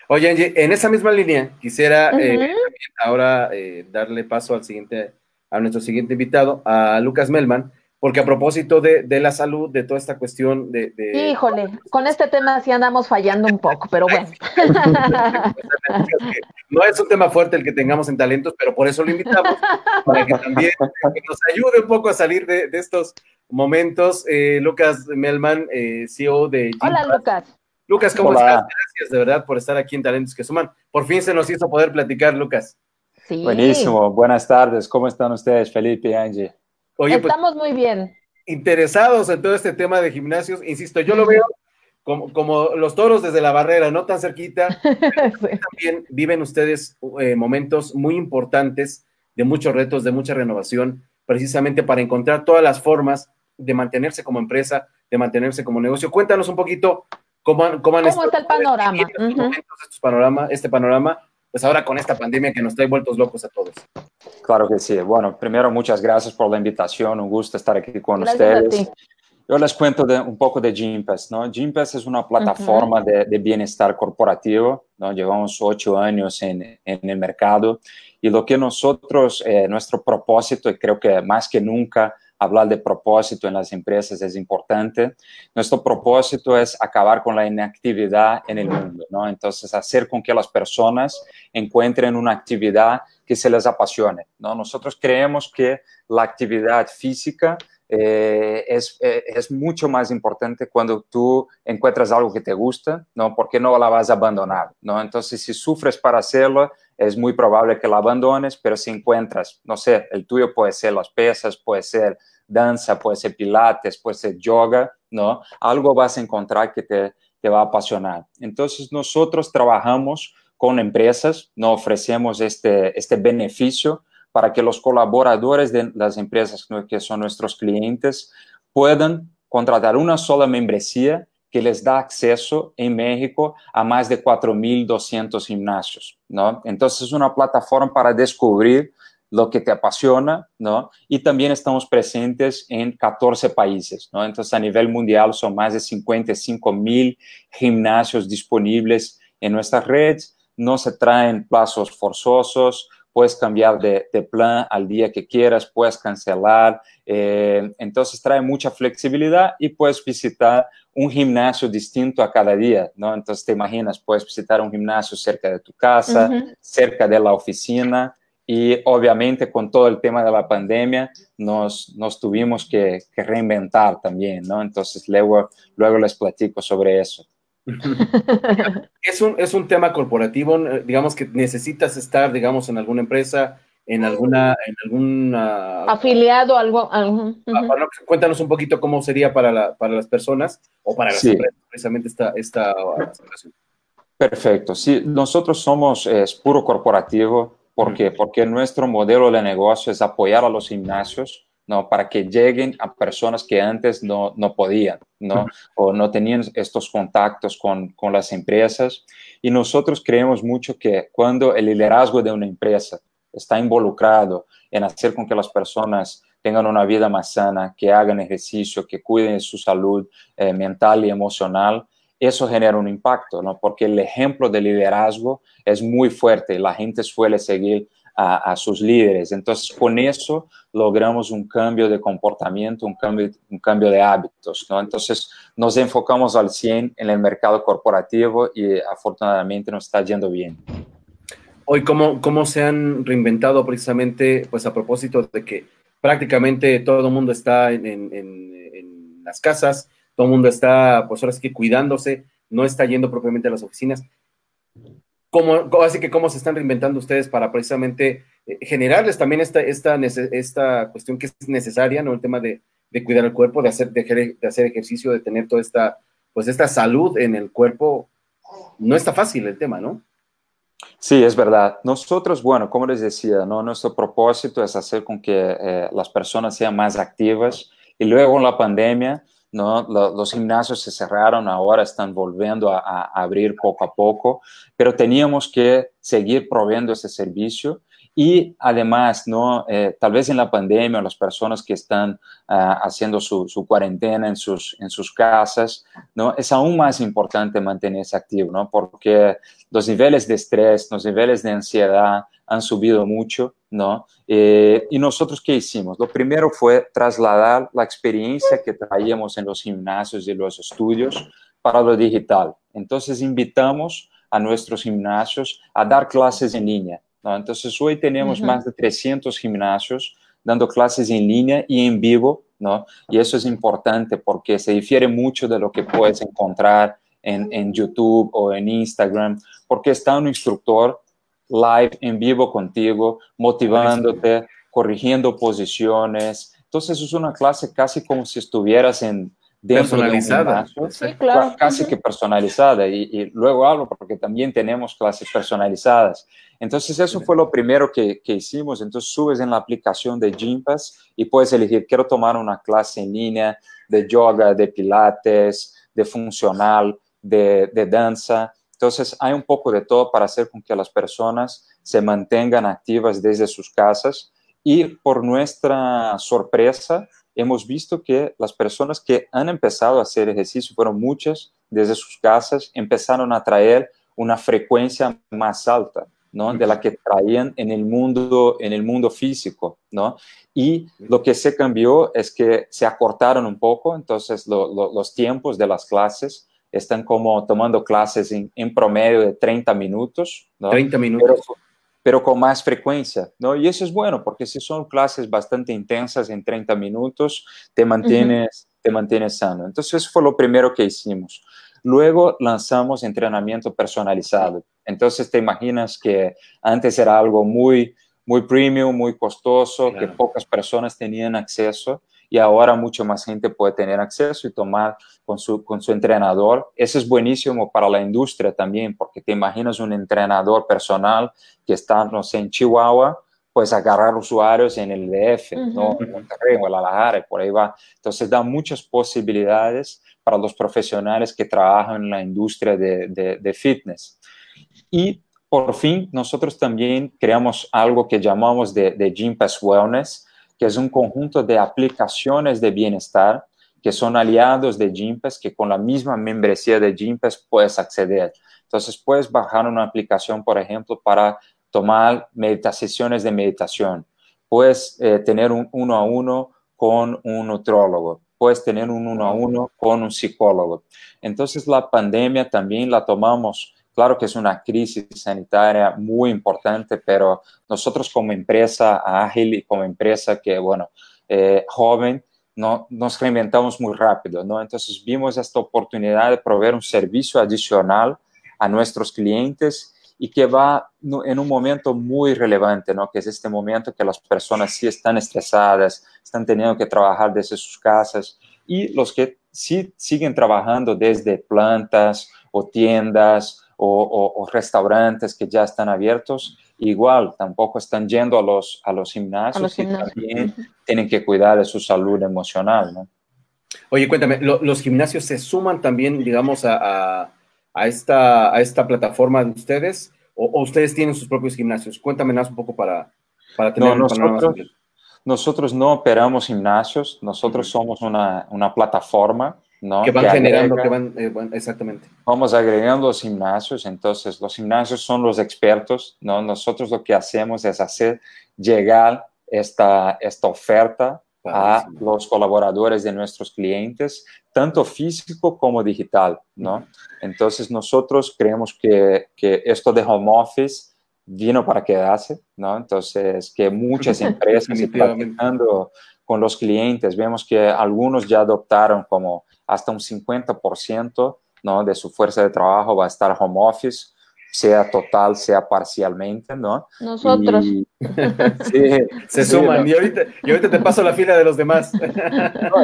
Oye, Angie, en esa misma línea, quisiera eh, ahora eh, darle paso al siguiente, a nuestro siguiente invitado, a Lucas Melman, porque a propósito de, la salud, de toda esta cuestión de, Híjole, con este tema sí andamos fallando un poco, pero bueno. no es un tema fuerte el que tengamos en talentos, pero por eso lo invitamos, para que también nos ayude un poco a salir de, estos momentos. Eh, Lucas Melman, CEO de... Hola, Lucas. Lucas, ¿cómo estás? Gracias de verdad por estar aquí en Talentos que Suman. Por fin se nos hizo poder platicar, Lucas. Sí. Buenísimo, buenas tardes. ¿Cómo están ustedes, Felipe y Angie? Oye, pues, Estamos muy bien. Interesados en todo este tema de gimnasios. Insisto, yo lo veo como, los toros desde la barrera, no tan cerquita. También viven ustedes eh, momentos muy importantes de muchos retos, de mucha renovación, precisamente para encontrar todas las formas de mantenerse como empresa, de mantenerse como negocio. Cuéntanos un poquito ¿Cómo, cómo, está el panorama? Estos panorama? Este panorama, pues ahora con esta pandemia que nos trae vueltos locos a todos. Claro que sí. Bueno, primero muchas gracias por la invitación. Un gusto estar aquí con ustedes. Yo les cuento de, un poco de Gympass, ¿no? Gympass es una plataforma de, de, bienestar corporativo, ¿no? Llevamos ocho años en, en el mercado y lo que nosotros, eh, nuestro propósito, y creo que más que nunca, hablar de propósito en las empresas es importante. Nuestro propósito es acabar con la inactividad en el mundo, ¿no? Entonces, hacer con que las personas encuentren una actividad que se les apasione, ¿no? Nosotros creemos que la actividad física eh, es, eh, es, mucho más importante cuando tú encuentras algo que te gusta, ¿no? Porque no la vas a abandonar, ¿no? Entonces, si sufres para hacerlo, es muy probable que la abandones, pero si encuentras, no sé, el tuyo puede ser las pesas, puede ser danza, puede ser pilates, puede ser yoga, ¿no? Algo vas a encontrar que te, te va a apasionar. Entonces, nosotros trabajamos con empresas, no ofrecemos este, este beneficio para que los colaboradores de las empresas que son nuestros clientes puedan contratar una sola membresía que les da acceso en México a más de 4.200 gimnasios, ¿no? Entonces es una plataforma para descubrir lo que te apasiona, ¿no? Y también estamos presentes en 14 países, ¿no? Entonces a nivel mundial son más de 55 mil gimnasios disponibles en nuestra red, no se traen plazos forzosos, puedes cambiar de, plan al día que quieras, puedes cancelar. Eh, entonces trae mucha flexibilidad y puedes visitar un gimnasio distinto a cada día, ¿no? Entonces te imaginas, puedes visitar un gimnasio cerca de tu casa, cerca de la oficina y obviamente con todo el tema de la pandemia nos, nos tuvimos que, reinventar también, ¿no? Entonces luego, luego les platico sobre eso. Es, un, es un tema corporativo, digamos que necesitas estar, digamos, en alguna empresa, en alguna, en alguna afiliado, algo. algo Cuéntanos un poquito cómo sería para, la, para las personas o para las empresas precisamente esta, esta situación. Perfecto. Sí, nosotros somos es puro corporativo. ¿Por qué? Porque nuestro modelo de negocio es apoyar a los gimnasios ¿no? Para que lleguen a personas que antes no, no podían, ¿no? O no tenían estos contactos con, con, las empresas. Y nosotros creemos mucho que cuando el liderazgo de una empresa está involucrado en hacer con que las personas tengan una vida más sana, que hagan ejercicio, que cuiden de su salud eh, mental y emocional, eso genera un impacto, ¿no? Porque el ejemplo de liderazgo es muy fuerte, la gente suele seguir a, sus líderes. Entonces, con eso logramos un cambio de comportamiento, un cambio, un cambio de hábitos. Entonces, nos enfocamos al 100 en el mercado corporativo y afortunadamente nos está yendo bien. Hoy, ¿cómo, cómo se han reinventado precisamente, pues a propósito de que prácticamente todo el mundo está en, en, en las casas, todo el mundo está, pues ahora sí que cuidándose, no está yendo propiamente a las oficinas así que cómo se están reinventando ustedes para precisamente eh, generarles también esta, esta, esta cuestión que es necesaria, ¿no? El tema de, cuidar el cuerpo, de hacer, de, hacer ejercicio, de tener toda esta, pues esta salud en el cuerpo. No está fácil el tema, ¿no? Sí, es verdad. Nosotros, bueno, como les decía, ¿no? nuestro propósito es hacer con que eh, las personas sean más activas y luego en la pandemia ¿no? Los, gimnasios se cerraron, ahora están volviendo a, abrir poco a poco, pero teníamos que seguir proveyendo ese servicio y además, ¿no? Eh, tal vez en la pandemia, las personas que están ah, haciendo su, cuarentena en sus, en sus casas, ¿no? Es aún más importante mantenerse activo, ¿no? Porque los niveles de estrés, los niveles de ansiedad han subido mucho, ¿no? Eh, y nosotros, ¿qué hicimos? Lo primero fue trasladar la experiencia que traíamos en los gimnasios y los estudios para lo digital. Entonces, invitamos a nuestros gimnasios a dar clases en línea. Entonces, hoy tenemos más de 300 gimnasios dando clases en línea y en vivo, ¿no? Y eso es importante porque se difiere mucho de lo que puedes encontrar en, en YouTube o en Instagram, porque está un instructor live en vivo contigo, motivándote, corrigiendo posiciones. Entonces es una clase casi como si estuvieras en personalizada. sí, claro. Casi que personalizada. Y, luego hablo porque también tenemos clases personalizadas. Entonces eso fue lo primero que, que hicimos. Entonces subes en la aplicación de Gympass y puedes elegir, quiero tomar una clase en línea de yoga, de pilates, de funcional, de, de danza. Entonces, hay un poco de todo para hacer con que las personas se mantengan activas desde sus casas y por nuestra sorpresa, hemos visto que las personas que han empezado a hacer ejercicio, fueron muchas desde sus casas, empezaron a traer una frecuencia más alta. ¿no? de la que traían en el mundo en el mundo físico no y lo que se cambió es que se acortaron un poco entonces los tiempos de las clases están como tomando clases en, promedio de 30 minutos. ¿no? 30 minutos. Pero, con más frecuencia, ¿no? Y eso es bueno, porque si son clases bastante intensas en 30 minutos, te mantienes, te mantienes sano. Entonces, eso fue lo primero que hicimos. Luego lanzamos entrenamiento personalizado. Entonces, te imaginas que antes era algo muy, muy premium, muy costoso, que pocas personas tenían acceso y ahora mucho más gente puede tener acceso y tomar con su, con su entrenador. Eso es buenísimo para la industria también, porque te imaginas un entrenador personal que está, no sé, en Chihuahua, pues agarrar usuarios en el DF, ¿no? En Monterrey, Guadalajara, por ahí va. Entonces da muchas posibilidades para los profesionales que trabajan en la industria de, de, fitness. Y por fin, nosotros también creamos algo que llamamos de, de Gym Pass Wellness, que es un conjunto de aplicaciones de bienestar que son aliados de Gympass, que con la misma membresía de Gympass puedes acceder. Entonces puedes bajar una aplicación, por ejemplo, para tomar sesiones de meditación, puedes eh, tener un uno a uno con un nutrólogo, puedes tener un uno a uno con un psicólogo. Entonces la pandemia también la tomamos, claro que es una crisis sanitaria muy importante, pero nosotros como empresa ágil y como empresa que, bueno, eh, joven, no, nos reinventamos muy rápido, ¿no? Entonces vimos esta oportunidad de proveer un servicio adicional a nuestros clientes y que va en un momento muy relevante, ¿no? Que es este momento que las personas sí están estresadas, están teniendo que trabajar desde sus casas y los que sí siguen trabajando desde plantas o tiendas o, restaurantes que ya están abiertos, igual tampoco están yendo a los, a los gimnasios, y también tienen que cuidar de su salud emocional, ¿no? Oye, cuéntame, ¿los gimnasios se suman también, digamos, a a esta, a esta plataforma de ustedes o, ustedes tienen sus propios gimnasios? Cuéntame más un poco para, para tener no, nosotros, nosotros no operamos gimnasios, nosotros somos una, una plataforma ¿no? Que van generando, que van, eh, exactamente. Vamos agregando los gimnasios, entonces los gimnasios son los expertos, ¿no? Nosotros lo que hacemos es hacer llegar esta, esta oferta a los colaboradores de nuestros clientes, tanto físico como digital, ¿no? Entonces nosotros creemos que, que esto de home office vino para quedarse, ¿no? Entonces que muchas empresas están con los clientes, vemos que algunos ya adoptaron como hasta un 50%, ¿no? De su fuerza de trabajo va a estar home office, sea total, sea parcialmente, ¿no? Nosotros. sí, se suman. Y, ahorita, ahorita, te paso la fila de los demás.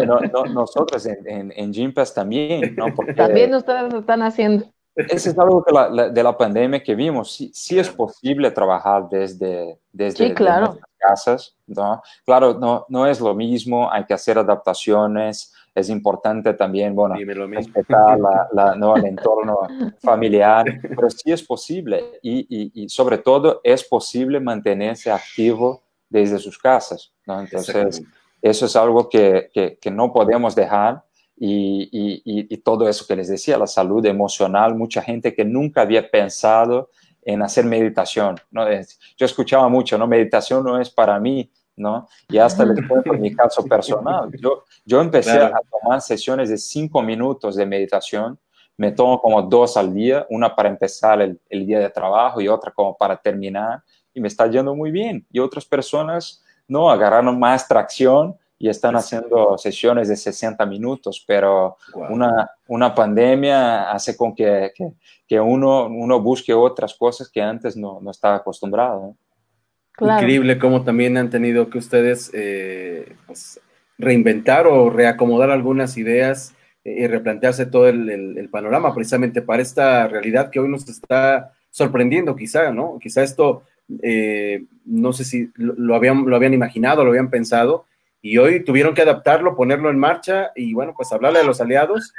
No, no, nosotros en, en, Gympass también, ¿no? Porque también ustedes lo están haciendo. Eso es algo de la, de la pandemia que vimos. Sí, sí, es posible trabajar desde, desde, sí, claro. Casas, ¿no? Claro, no, no es lo mismo, hay que hacer adaptaciones, es importante también, bueno, respetar la, ¿no? el entorno familiar, pero sí es posible y, y, sobre todo es posible mantenerse activo desde sus casas, ¿no? Entonces, eso es algo que, que, no podemos dejar y, y, todo eso que les decía, la salud emocional, mucha gente que nunca había pensado en hacer meditación, ¿no? Yo escuchaba mucho, ¿no? Meditación no es para mí, ¿no? Y hasta les cuento mi caso personal. Yo, yo empecé a tomar sesiones de cinco minutos de meditación. Me tomo como dos al día, una para empezar el, el, día de trabajo y otra como para terminar. Y me está yendo muy bien. Y otras personas, no, agarraron más tracción y están haciendo sesiones de 60 minutos, pero una, una pandemia hace con que, que, que, uno, uno busque otras cosas que antes no, no estaba acostumbrado. Increíble cómo también han tenido que ustedes eh, pues, reinventar o reacomodar algunas ideas eh, y replantearse todo el, panorama precisamente para esta realidad que hoy nos está sorprendiendo quizá, ¿no? Quizá esto, eh, no sé si lo, habían, lo habían imaginado, lo habían pensado, y hoy tuvieron que adaptarlo, ponerlo en marcha y bueno, pues hablarle a los aliados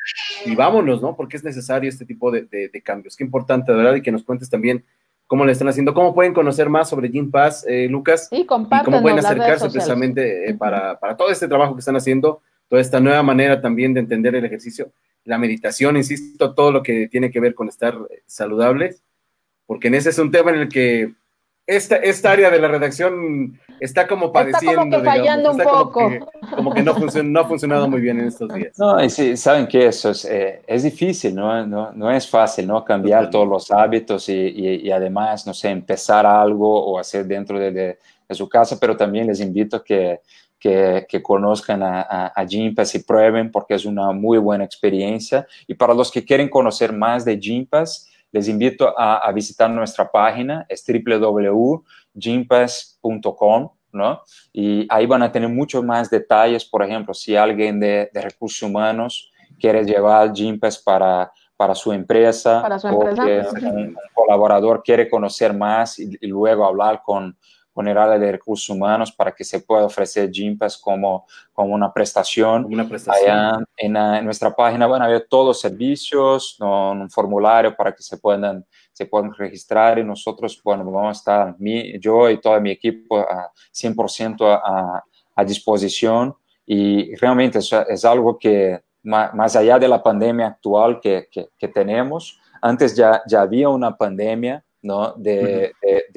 y vámonos, ¿no? Porque es necesario este tipo de, de cambios. Qué importante, verdad, y que nos cuentes también cómo le están haciendo, cómo pueden conocer más sobre Gym Pass, eh, Lucas, y cómo pueden acercarse precisamente eh, para, para, todo este trabajo que están haciendo, toda esta nueva manera también de entender el ejercicio, la meditación, insisto, todo lo que tiene que ver con estar saludables, porque en ese es un tema en el que esta, esta área de la redacción está como padeciendo. Está como que fallando un poco. Como que, no, no, ha funcionado muy bien en estos días. No, y sí, saben que eso es, eh, es difícil, ¿no? ¿no? No es fácil, ¿no? Cambiar todos los hábitos y, y, además, no sé, empezar algo o hacer dentro de, de, su casa, pero también les invito a que, que, que, conozcan a, a, a Gympass y prueben porque es una muy buena experiencia. Y para los que quieren conocer más de Gympass, les invito a, visitar nuestra página, es www.gympass.com, ¿no? Y ahí van a tener muchos más detalles, por ejemplo, si alguien de, recursos humanos quiere llevar Gympass para, para su empresa, para su empresa. o que un, colaborador quiere conocer más y luego hablar con, con el área de recursos humanos para que se pueda ofrecer Gympass como, como una prestación. Una prestación. Allá en, nuestra página van a ver todos los servicios, un formulario para que se puedan, se puedan registrar y nosotros, bueno, vamos a estar, mi, yo y todo mi equipo, a 100% a, a, disposición y realmente es, es algo que más, allá de la pandemia actual que, que, que tenemos, antes ya, ya había una pandemia ¿no? de,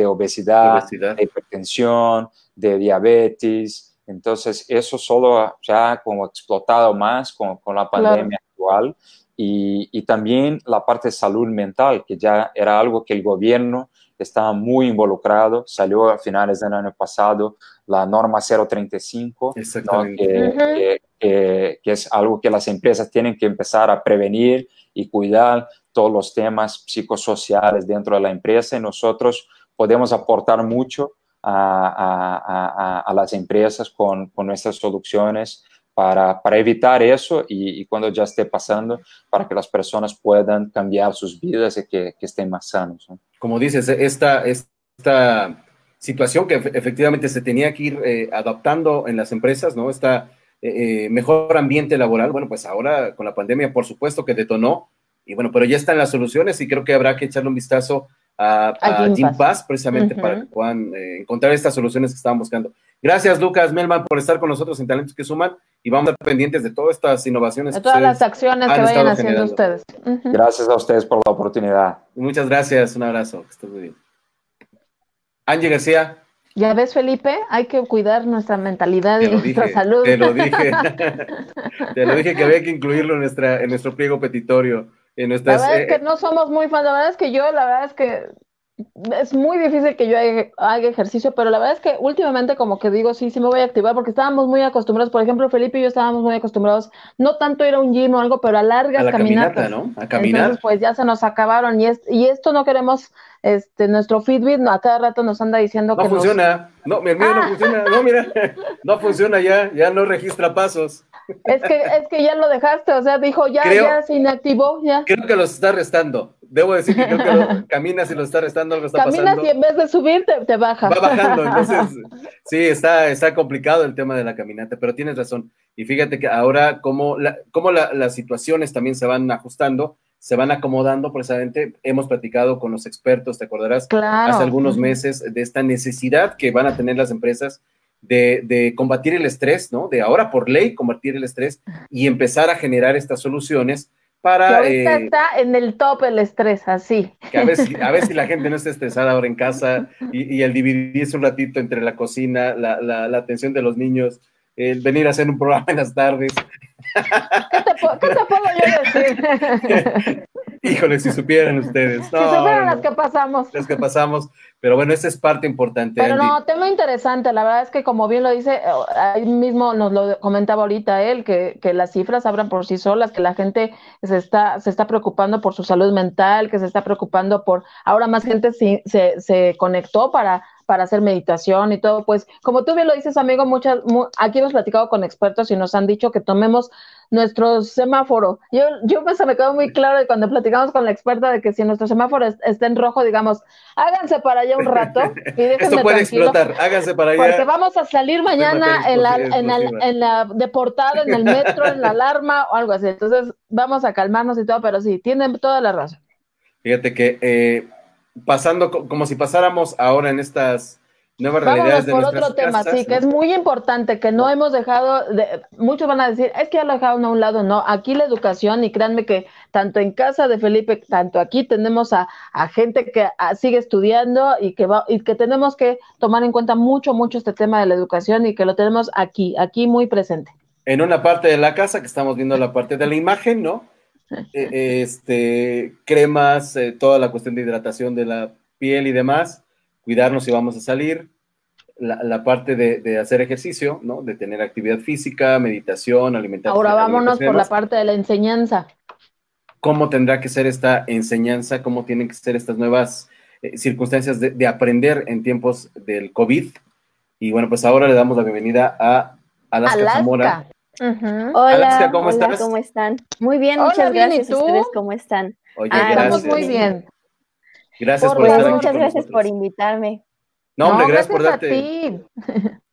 obesidad, de hipertensión, de diabetes. Entonces, eso solo ya ha como explotado más con, con la pandemia actual. Y, y, también la parte de salud mental, que ya era algo que el gobierno estaba muy involucrado. Salió a finales del año pasado la norma 035, que, que, es algo que las empresas tienen que empezar a prevenir y cuidar todos los temas psicosociales dentro de la empresa y nosotros podemos aportar mucho a, las empresas con, nuestras soluciones para, evitar eso y, cuando ya esté pasando, para que las personas puedan cambiar sus vidas y que, que estén más sanos. ¿no? Como dices, esta, esta situación que efectivamente se tenía que ir eh, adaptando en las empresas, ¿no? Esta eh, eh, mejor ambiente laboral, bueno, pues ahora con la pandemia, por supuesto que detonó, y bueno, pero ya están las soluciones y creo que habrá que echarle un vistazo a, a, Jim Pass precisamente para que puedan eh, encontrar estas soluciones que estaban buscando. Gracias, Lucas Melman, por estar con nosotros en Talentos que Suman y vamos a estar pendientes de todas estas innovaciones. De todas las acciones que vayan haciendo ustedes. Gracias a ustedes por la oportunidad. Muchas gracias, un abrazo, que estés muy bien. Angie García. Ya ves, Felipe, hay que cuidar nuestra mentalidad y nuestra salud. Te lo dije. te lo dije que había que incluirlo en, nuestra, en nuestro pliego petitorio. En nuestras, la verdad es que eh, no somos muy fans. La verdad es que yo, la verdad es que es muy difícil que yo haga, ejercicio, pero la verdad es que últimamente como que digo, sí, sí me voy a activar porque estábamos muy acostumbrados, por ejemplo, Felipe y yo estábamos muy acostumbrados, no tanto ir a un gym o algo, pero a largas a caminatas. ¿no? A caminar. Entonces, pues ya se nos acabaron y, es, y esto no queremos, este, nuestro Fitbit a cada rato nos anda diciendo no que funciona, no, mi mío no ah. funciona, no, mira, no funciona ya, ya no registra pasos. Es que, es que ya lo dejaste, o sea, dijo, ya, ya se inactivó, ya. Creo que los está restando. Debo decir que creo que lo, caminas y lo está restando, algo está caminas pasando. y en vez de subir te, te baja. Va bajando, entonces, sí, está, está complicado el tema de la caminata, pero tienes razón. Y fíjate que ahora, como, la, como la, las situaciones también se van ajustando, se van acomodando precisamente. Hemos platicado con los expertos, te acordarás, claro. hace algunos meses de esta necesidad que van a tener las empresas de, de, combatir el estrés, ¿no? De ahora por ley combatir el estrés y empezar a generar estas soluciones para... Que eh, está en el top el estrés, así. Que a, ver si, a ver si la gente no está estresada ahora en casa y, y el dividirse un ratito entre la cocina, la, la, la atención de los niños, el venir a hacer un programa en las tardes. ¿Qué te, ¿qué te puedo yo decir? Híjole, si supieran ustedes. No, si supieran las que pasamos. Las que pasamos. Pero bueno, esa es parte importante. Pero Andy. no, tema interesante. La verdad es que, como bien lo dice, ahí mismo nos lo comentaba ahorita él, que, que las cifras abran por sí solas, que la gente se está, se está preocupando por su salud mental, que se está preocupando por. Ahora más gente se, se, se conectó para para hacer meditación y todo, pues como tú bien lo dices, amigo, muchas, mu aquí hemos platicado con expertos y nos han dicho que tomemos nuestro semáforo. Yo, yo pues, me quedó muy claro cuando platicamos con la experta de que si nuestro semáforo está en rojo, digamos, háganse para allá un rato y déjenme Esto puede explotar, háganse para allá. Porque vamos a salir mañana en la, en, el, en la deportada, en el metro, en la alarma o algo así. Entonces vamos a calmarnos y todo, pero sí, tienen toda la razón. Fíjate que eh, pasando como si pasáramos ahora en estas nuevas Vámonos realidades de por otro tema, casas, sí, que es muy importante, que no hemos dejado, de, muchos van a decir, es que ya lo dejaron a un lado, no, aquí la educación, y créanme que tanto en casa de Felipe, tanto aquí tenemos a, a gente que a, sigue estudiando y que, va, y que tenemos que tomar en cuenta mucho, mucho este tema de la educación y que lo tenemos aquí, aquí muy presente. En una parte de la casa, que estamos viendo la parte de la imagen, ¿no? Eh, este, cremas, eh, toda la cuestión de hidratación de la piel y demás, cuidarnos si vamos a salir, la, la parte de, de, hacer ejercicio, ¿no? De tener actividad física, meditación, alimentación. Ahora vámonos por la parte de la enseñanza. ¿Cómo tendrá que ser esta enseñanza? ¿Cómo tienen que ser estas nuevas eh, circunstancias de, de, aprender en tiempos del COVID? Y bueno, pues ahora le damos la bienvenida a Alaska, Alaska. Zamora. Uh -huh. Hola, Alaska, ¿cómo hola, estás? ¿cómo están? Muy bien, Hola, muchas bien, gracias. ¿y tú? ¿Ustedes cómo están? Oye, ah. Estamos muy bien. Gracias por, por estar pues, aquí muchas con gracias nosotros. por invitarme. No, hombre, no, gracias, por darte. a ti.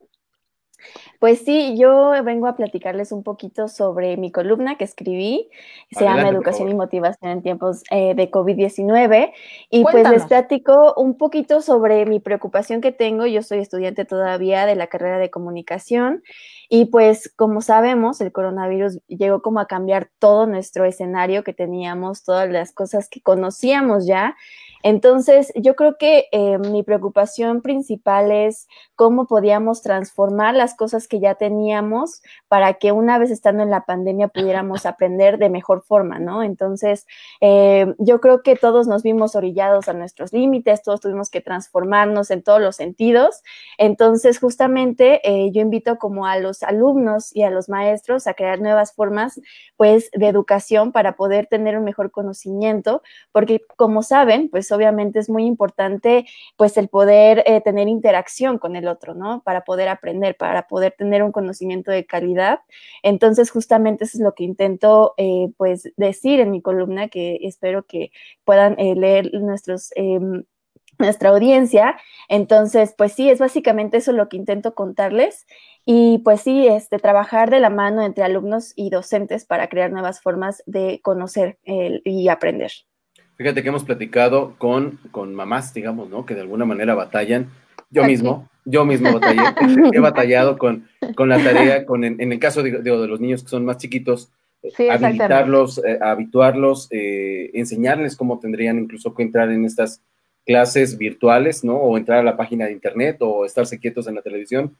Pues sí, yo vengo a platicarles un poquito sobre mi columna que escribí. Se Adelante, llama Educación y Motivación en tiempos eh, de COVID-19. Y pues Cuéntanos. les platico un poquito sobre mi preocupación que tengo. Yo soy estudiante todavía de la carrera de comunicación. Y pues como sabemos, el coronavirus llegó como a cambiar todo nuestro escenario que teníamos, todas las cosas que conocíamos ya. Entonces, yo creo que eh, mi preocupación principal es cómo podíamos transformar las cosas que ya teníamos para que una vez estando en la pandemia pudiéramos aprender de mejor forma, ¿no? Entonces, eh, yo creo que todos nos vimos orillados a nuestros límites, todos tuvimos que transformarnos en todos los sentidos. Entonces, justamente, eh, yo invito como a los alumnos y a los maestros a crear nuevas formas, pues, de educación para poder tener un mejor conocimiento, porque como saben, pues obviamente es muy importante pues el poder eh, tener interacción con el otro, ¿no? Para poder aprender, para poder tener un conocimiento de calidad. Entonces, justamente eso es lo que intento eh, pues decir en mi columna, que espero que puedan eh, leer nuestros em, nuestra audiencia. Entonces, pues sí, es básicamente eso lo que intento contarles. Y pues sí, este, trabajar de la mano entre alumnos y docentes para crear nuevas formas de conocer y aprender. Fíjate que hemos platicado con, con mamás, digamos, ¿no? Que de alguna manera batallan. Yo mismo, yo mismo batallé, he batallado con, con la tarea, con en, el caso de, de, los niños que son más chiquitos, habilitarlos, eh, habituarlos, eh, enseñarles cómo tendrían incluso que entrar en estas clases virtuales, ¿no? O entrar a la página de internet o estarse quietos en la televisión.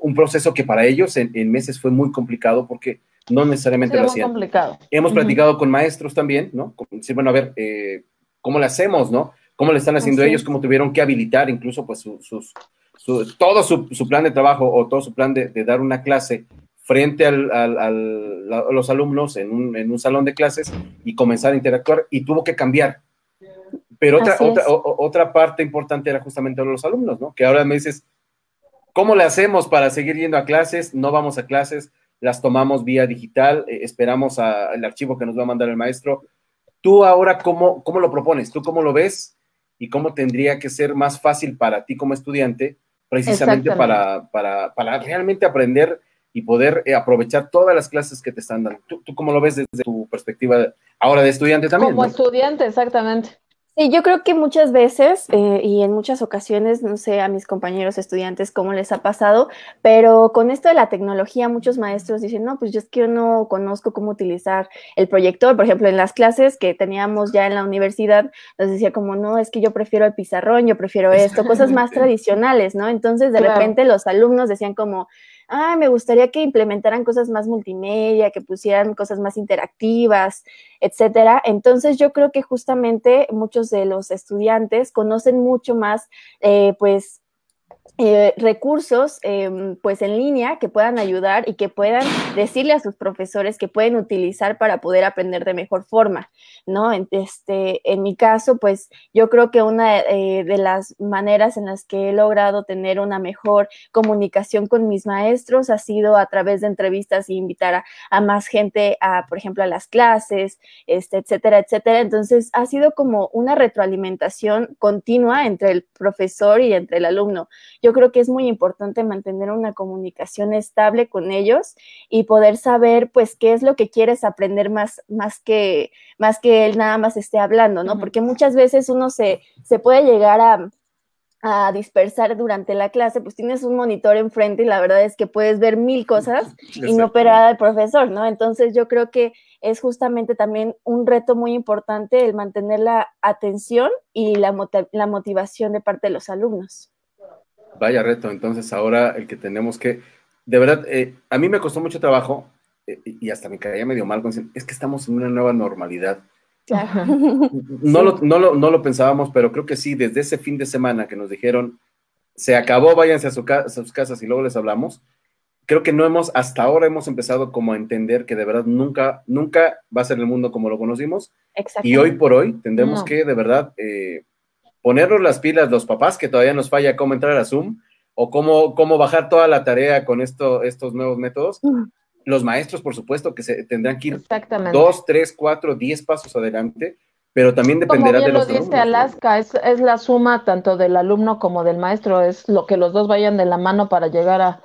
Un proceso que para ellos en, en meses fue muy complicado porque no necesariamente lo hacían. complicado. Hemos platicado con maestros también, ¿no? Sí, bueno, a ver, eh, ¿cómo le hacemos, no? ¿Cómo le están haciendo ellos? ¿Cómo tuvieron que habilitar incluso pues sus, todo su, plan de trabajo o todo su plan de, dar una clase frente al, a los alumnos en un, en un, salón de clases y comenzar a interactuar y tuvo que cambiar. Pero otra, otra, otra parte importante era justamente los alumnos, ¿no? Que ahora me dices, ¿cómo le hacemos para seguir yendo a clases? No vamos a clases, las tomamos vía digital, eh, esperamos al archivo que nos va a mandar el maestro. ¿Tú ahora cómo, cómo lo propones? ¿Tú cómo lo ves? ¿Y cómo tendría que ser más fácil para ti como estudiante, precisamente para, para, para, realmente aprender y poder eh, aprovechar todas las clases que te están dando? ¿Tú, ¿Tú, cómo lo ves desde tu perspectiva ahora de estudiante también? Como estudiante, exactamente. Sí, yo creo que muchas veces eh, y en muchas ocasiones, no sé a mis compañeros estudiantes cómo les ha pasado, pero con esto de la tecnología, muchos maestros dicen, no, pues yo es que yo no conozco cómo utilizar el proyector. Por ejemplo, en las clases que teníamos ya en la universidad, nos decía como, no, es que yo prefiero el pizarrón, yo prefiero esto, cosas más tradicionales, ¿no? Entonces, de repente los alumnos decían como, ah, me gustaría que implementaran cosas más multimedia, que pusieran cosas más interactivas, etcétera. Entonces yo creo que justamente muchos de los estudiantes conocen mucho más, eh, pues, eh, recursos em, pues en línea que puedan ayudar y que puedan decirle a sus profesores que pueden utilizar para poder aprender de mejor forma, ¿no? Este, en mi caso, pues yo creo que una eh, de las maneras en las que he logrado tener una mejor comunicación con mis maestros ha sido a través de entrevistas y invitar a, más gente a, por ejemplo, a las clases, este, etcétera, etcétera. Entonces ha sido como una retroalimentación continua entre el profesor y entre el alumno yo creo que es muy importante mantener una comunicación estable con ellos y poder saber, pues, qué es lo que quieres aprender más, más que, más que él nada más esté hablando, ¿no? Porque muchas veces uno se, se puede llegar a, a dispersar durante la clase, pues tienes un monitor enfrente y la verdad es que puedes ver mil cosas y no operar al profesor, ¿no? Entonces yo creo que es justamente también un reto muy importante el mantener la atención y la, la motivación de parte de los alumnos. Vaya reto, entonces ahora el que tenemos que, de verdad, eh, a mí me costó mucho trabajo eh, y hasta me caía medio mal con es que estamos en una nueva normalidad. No, lo, no, lo, no, lo, pensábamos, pero creo que sí, desde ese fin de semana que nos dijeron, se acabó, váyanse a, su a, sus casas y luego les hablamos, creo que no hemos, hasta ahora hemos empezado como a entender que de verdad nunca, nunca va a ser el mundo como lo conocimos. Y hoy por hoy tendremos que de verdad eh, ponernos las pilas los papás, que todavía nos falla cómo entrar a Zoom o cómo, cómo bajar toda la tarea con esto, estos nuevos métodos. Los maestros, por supuesto, que se tendrán que ir dos, tres, cuatro, diez pasos adelante, pero también dependerá de los lo dice Alaska, es, es, la suma tanto del alumno como del maestro, es lo que los dos vayan de la mano para llegar a,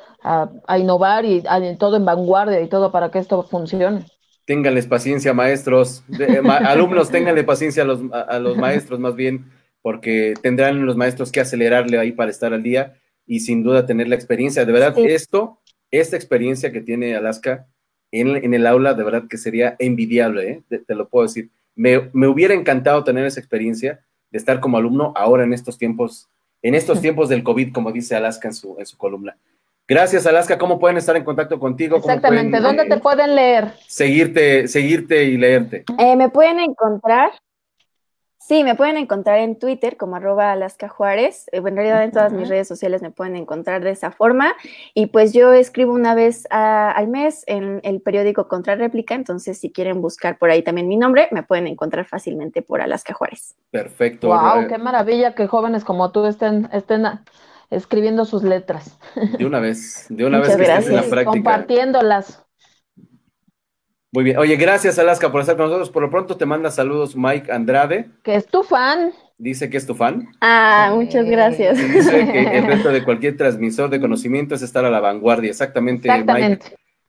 a, innovar y a, todo en vanguardia y todo para que esto funcione. Ténganles paciencia, maestros, alumnos, ténganle paciencia a los, a los maestros más bien porque tendrán los maestros que acelerarle ahí para estar al día y sin duda tener la experiencia. De verdad, esto, esta experiencia que tiene Alaska en, el aula, de verdad que sería envidiable, ¿eh? te, lo puedo decir. Me, hubiera encantado tener esa experiencia estar como alumno ahora en estos tiempos, en estos tiempos del COVID, como dice Alaska en su, en su columna. Gracias, Alaska. ¿Cómo pueden estar en contacto contigo? Exactamente. ¿Dónde te pueden leer? Seguirte, seguirte y leerte. Eh, me pueden encontrar Sí, me pueden encontrar en Twitter como arroba Alaska Juárez. Eh, en realidad en todas mis redes sociales me pueden encontrar de esa forma. Y pues yo escribo una vez al mes en el periódico Contra Réplica, entonces si quieren buscar por ahí también mi nombre, me pueden encontrar fácilmente por Alaska Juárez. Perfecto. Wow, qué maravilla que jóvenes como tú estén, estén escribiendo sus letras. De una vez, de una vez que estés en la práctica. Compartiéndolas. Muy bien. Oye, gracias Alaska por estar con nosotros. Por lo pronto te manda saludos Mike Andrade. Que es tu fan. Dice que es tu fan. Ah, muchas gracias. Dice que el reto de cualquier transmisor de conocimiento es estar a la vanguardia. Exactamente, Mike.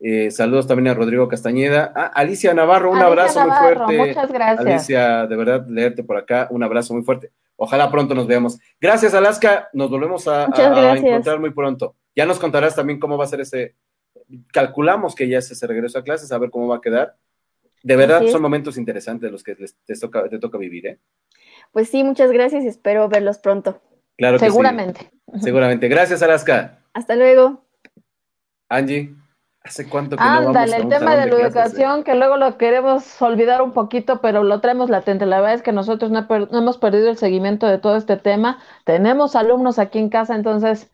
Eh, saludos también a Rodrigo Castañeda. Ah, Alicia Navarro, un abrazo muy fuerte. Muchas gracias. Alicia, de verdad, leerte por acá. Un abrazo muy fuerte. Ojalá pronto nos veamos. Gracias, Alaska. Nos volvemos a encontrar muy pronto. Ya nos contarás también cómo va a ser ese, calculamos que ya se, regresó a clases, a ver cómo va a quedar. De verdad, son momentos interesantes los que les, te, toca, te toca vivir, ¿eh? Pues sí, muchas gracias y espero verlos pronto. Claro que Seguramente. Seguramente. Gracias, Alaska. Hasta luego. Angie, ¿hace cuánto que no vamos el tema de la educación, que luego lo queremos olvidar un poquito, pero lo traemos latente. La verdad es que nosotros no hemos perdido el seguimiento de todo este tema. Tenemos alumnos aquí en casa, entonces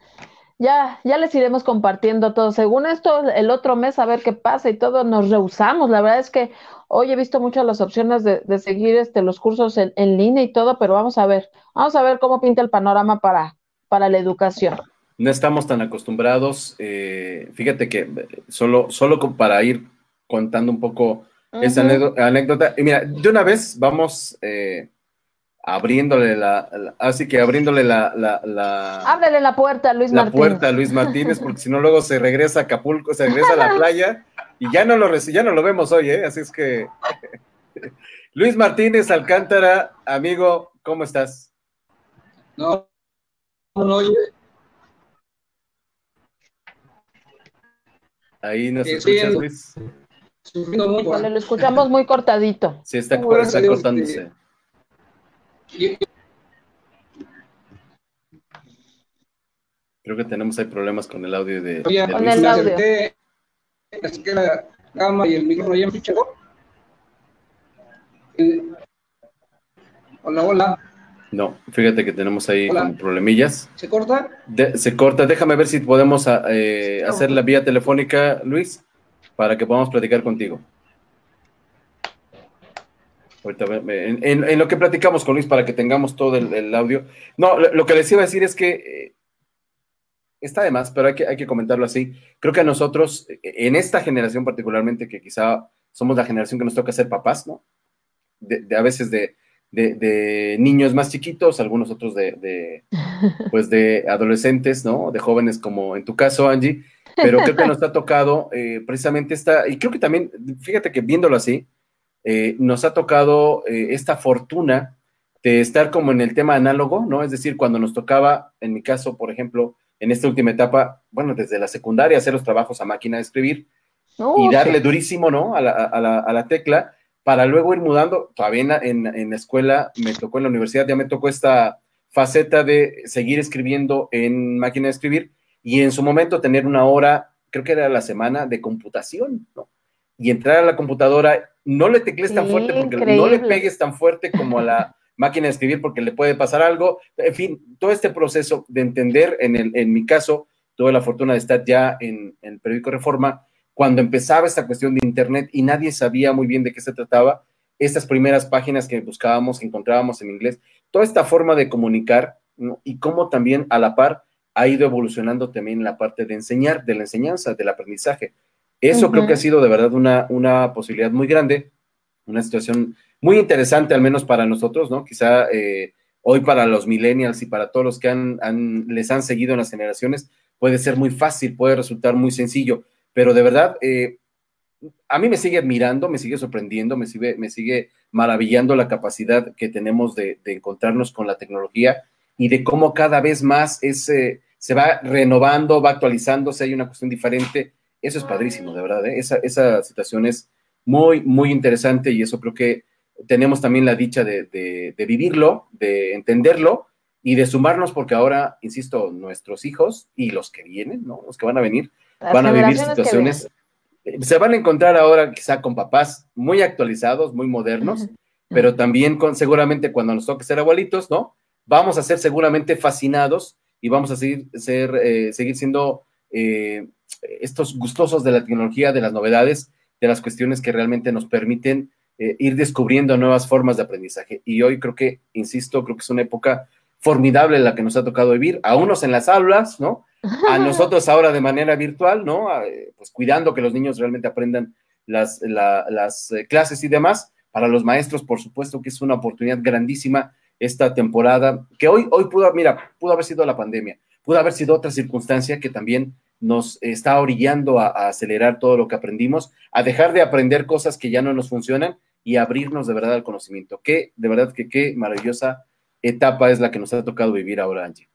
ya, ya les iremos compartiendo todo. Según esto, el otro mes a ver qué pasa y todo, nos rehusamos. La verdad es que hoy he visto muchas las opciones de, seguir este, los cursos en, línea y todo, pero vamos a ver, vamos a ver cómo pinta el panorama para, para la educación. No estamos tan acostumbrados. Eh, fíjate que solo, solo para ir contando un poco esa anécdota, y mira, de una vez vamos eh, abriéndole la, así que abriéndole la, la, la ábrele la puerta a Luis la Martínez. puerta a Luis Martínez porque si no luego se regresa a Acapulco se regresa a la playa y ya no lo ya no lo vemos hoy eh así es que Luis Martínez Alcántara amigo cómo estás no no oye. Ahí nos escuchas Luis. lo escuchamos muy cortadito. Sí está, está cortándose Creo que tenemos ahí problemas con el audio de. Oye, con el audio. Es que la cama y el micrófono ya me Hola, hola. No, fíjate que tenemos ahí como problemillas. ¿Se corta? se corta. Déjame ver si podemos eh, hacer la vía telefónica, Luis, para que podamos platicar contigo en, lo que platicamos con Luis para que tengamos todo el, audio. No, lo, que les iba a decir es que eh, está de más, pero hay que, hay que comentarlo así. Creo que a nosotros, en esta generación particularmente, que quizá somos la generación que nos toca ser papás, ¿no? De, a veces de, niños más chiquitos, algunos otros de, pues de adolescentes, ¿no? De jóvenes como en tu caso, Angie. Pero creo que nos ha tocado eh, precisamente esta, y creo que también, fíjate que viéndolo así, eh, nos ha tocado eh, esta fortuna de estar como en el tema análogo, ¿no? Es decir, cuando nos tocaba, en mi caso, por ejemplo, en esta última etapa, bueno, desde la secundaria, hacer los trabajos a máquina de escribir y darle durísimo, ¿no? A la, tecla, para luego ir mudando. Todavía en, en, la escuela, me tocó en la universidad, ya me tocó esta faceta de seguir escribiendo en máquina de escribir y en su momento tener una hora, creo que era la semana, de computación, ¿no? Y entrar a la computadora, no le teclees tan fuerte porque no le pegues tan fuerte como a la máquina de escribir porque le puede pasar algo. En fin, todo este proceso de entender, en, el, en mi caso, tuve la fortuna de estar ya en, el periódico Reforma, cuando empezaba esta cuestión de Internet y nadie sabía muy bien de qué se trataba, estas primeras páginas que buscábamos, que encontrábamos en inglés, toda esta forma de comunicar y cómo también a la par ha ido evolucionando también la parte de enseñar, de la enseñanza, del aprendizaje. Eso creo que ha sido de verdad una, una posibilidad muy grande, una situación muy interesante, al menos para nosotros, ¿no? Quizá eh, hoy para los millennials y para todos los que han, les han seguido en las generaciones, puede ser muy fácil, puede resultar muy sencillo, pero de verdad, eh, a mí me sigue admirando, me sigue sorprendiendo, me sigue, me sigue maravillando la capacidad que tenemos de, encontrarnos con la tecnología y de cómo cada vez más es, se va renovando, va actualizándose, hay una cuestión diferente eso es padrísimo, de verdad. ¿eh? Esa, esa situación es muy, muy interesante y eso creo que tenemos también la dicha de, vivirlo, de entenderlo y de sumarnos porque ahora, insisto, nuestros hijos y los que vienen, ¿no? Los que van a venir, van a vivir situaciones, se van a encontrar ahora quizá con papás muy actualizados, muy modernos, pero también con seguramente cuando nos toque ser abuelitos, ¿no? Vamos a ser seguramente fascinados y vamos a seguir, ser, eh, seguir siendo eh, estos gustosos de la tecnología, de las novedades, de las cuestiones que realmente nos permiten eh, ir descubriendo nuevas formas de aprendizaje. Y hoy creo que, insisto, creo que es una época formidable la que nos ha tocado vivir, a unos en las aulas, ¿no? A nosotros ahora de manera virtual, ¿no? pues cuidando que los niños realmente aprendan las, las clases y demás. Para los maestros, por supuesto que es una oportunidad grandísima esta temporada, que hoy, hoy pudo, mira, pudo haber sido la pandemia, pudo haber sido otra circunstancia que también nos está orillando a, acelerar todo lo que aprendimos, a dejar de aprender cosas que ya no nos funcionan y abrirnos de verdad al conocimiento. Que de verdad que qué maravillosa etapa es la que nos ha tocado vivir ahora, Angie.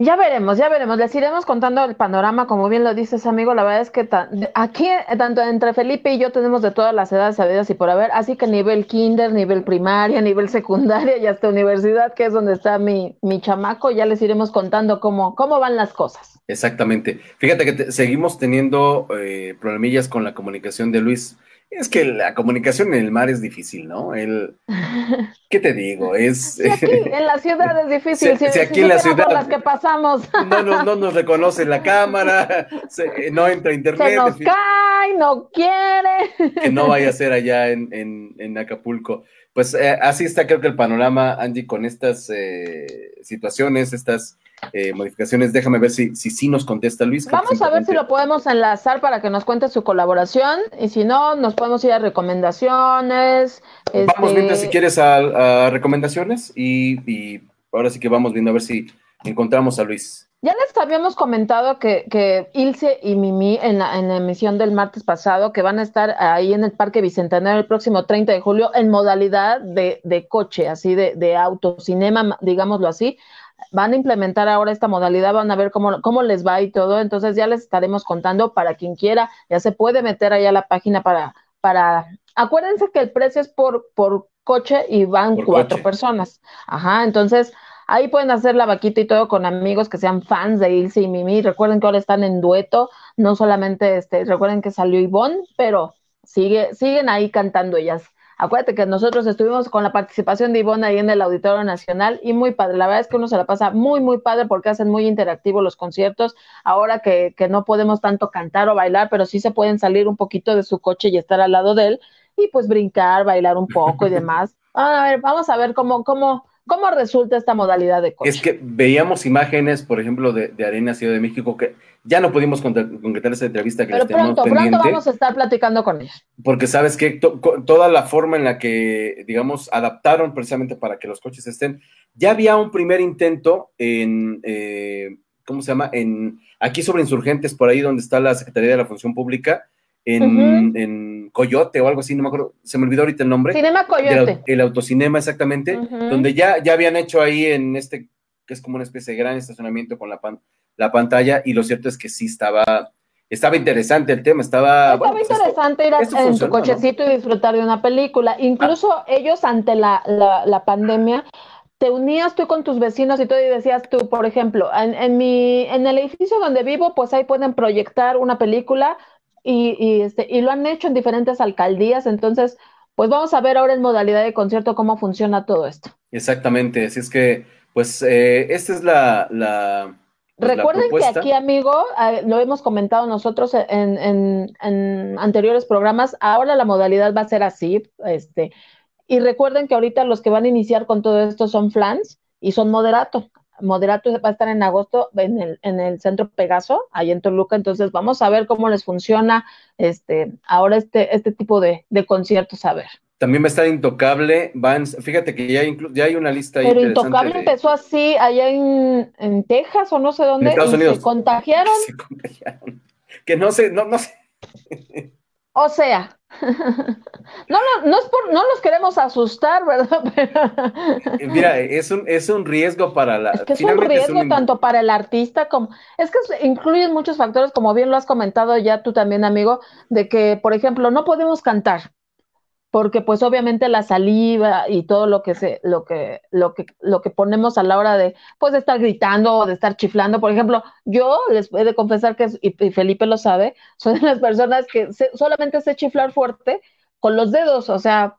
Ya veremos, ya veremos. Les iremos contando el panorama, como bien lo dices, amigo. La verdad es que aquí, tanto entre Felipe y yo, tenemos de todas las edades sabidas y por haber, así que nivel kinder, nivel primaria, nivel secundaria y hasta universidad, que es donde está mi, mi chamaco, ya les iremos contando cómo, cómo van las cosas. Exactamente. Fíjate que seguimos teniendo eh, problemillas con la comunicación de Luis es que la comunicación en el mar es difícil, ¿no? El, ¿Qué te digo? Es, aquí en la ciudad es difícil. Si, aquí en la ciudad. las que pasamos. No, no, no nos reconoce la cámara, no entra internet. Se nos cae, no quiere. Que no vaya a ser allá en, en, en Acapulco. Pues eh, así está, creo que el panorama, Angie, con estas eh, situaciones, estas eh, modificaciones. Déjame ver si, si sí nos contesta Luis. Vamos a ver si lo podemos enlazar para que nos cuente su colaboración y si no, nos podemos ir a recomendaciones. Vamos viendo si quieres a, recomendaciones y, ahora sí que vamos viendo a ver si encontramos a Luis. Ya les habíamos comentado que, que Ilse y Mimi en la, en la, emisión del martes pasado que van a estar ahí en el Parque Bicentenario el próximo 30 de julio en modalidad de, de coche, así de, de autocinema, digámoslo así van a implementar ahora esta modalidad, van a ver cómo, cómo les va y todo, entonces ya les estaremos contando para quien quiera, ya se puede meter allá a la página para, para, acuérdense que el precio es por, por coche y van cuatro personas, ajá, entonces ahí pueden hacer la vaquita y todo con amigos que sean fans de Ilse y Mimi, recuerden que ahora están en dueto, no solamente, este, recuerden que salió Ivonne, pero sigue, siguen ahí cantando ellas. Acuérdate que nosotros estuvimos con la participación de Ivonne ahí en el Auditorio Nacional y muy padre. La verdad es que uno se la pasa muy, muy padre porque hacen muy interactivos los conciertos. Ahora que, que no podemos tanto cantar o bailar, pero sí se pueden salir un poquito de su coche y estar al lado de él y pues brincar, bailar un poco y demás. A ver, vamos a ver cómo, cómo, ¿Cómo resulta esta modalidad de coche? Es que veíamos imágenes, por ejemplo, de, de Arena Ciudad de México, que ya no pudimos concretar esa entrevista que Pero les pronto, pendiente, pronto vamos a estar platicando con ellos. Porque sabes que toda la forma en la que, digamos, adaptaron precisamente para que los coches estén, ya había un primer intento en, eh, ¿cómo se llama? En, aquí sobre Insurgentes, por ahí donde está la Secretaría de la Función Pública, en, Coyote o algo así, no me acuerdo, se me olvidó ahorita el nombre. Cinema Coyote. El, autocinema, exactamente, donde ya, ya habían hecho ahí en este, que es como una especie de gran estacionamiento con la, la pantalla, y lo cierto es que sí estaba, estaba interesante el tema, estaba... Estaba pues, interesante ir en tu cochecito y disfrutar de una película. Incluso ah. ellos ante la, la, pandemia te unías tú con tus vecinos y y decías tú, por ejemplo, en, en, mi, en el edificio donde vivo, pues ahí pueden proyectar una película, y, este, y lo han hecho en diferentes alcaldías, entonces, pues vamos a ver ahora en modalidad de concierto cómo funciona todo esto. Exactamente, así es que, pues, eh, esta es la... la pues, Recuerden que aquí, amigo, ah, lo hemos comentado nosotros en, en, en, anteriores programas, ahora la modalidad va a ser así, este, y recuerden que ahorita los que van a iniciar con todo esto son flans y son moderato. Moderato va a estar en agosto en el, en el centro Pegaso, ahí en Toluca, entonces vamos a ver cómo les funciona este, ahora este, este tipo de, conciertos, a ver. También va a estar Intocable, van, fíjate que ya, ya hay una lista ahí. Pero Intocable empezó así allá en, en, Texas o no sé dónde. Estados Unidos. Se contagiaron. Se contagiaron. Que no sé, no, no sé. O sea, no, no, no, es por, no nos queremos asustar, ¿verdad? Mira, es un, es un riesgo para la... Es que es un riesgo tanto para el artista como... Es que incluyen muchos factores, como bien lo has comentado ya tú también, amigo, de que, por ejemplo, no podemos cantar. Porque pues obviamente la saliva y todo lo que se, lo que, lo que, lo que ponemos a la hora de, pues estar gritando o de estar chiflando. Por ejemplo, yo les he de confesar que, y, Felipe lo sabe, de las personas que solamente sé chiflar fuerte con los dedos, o sea,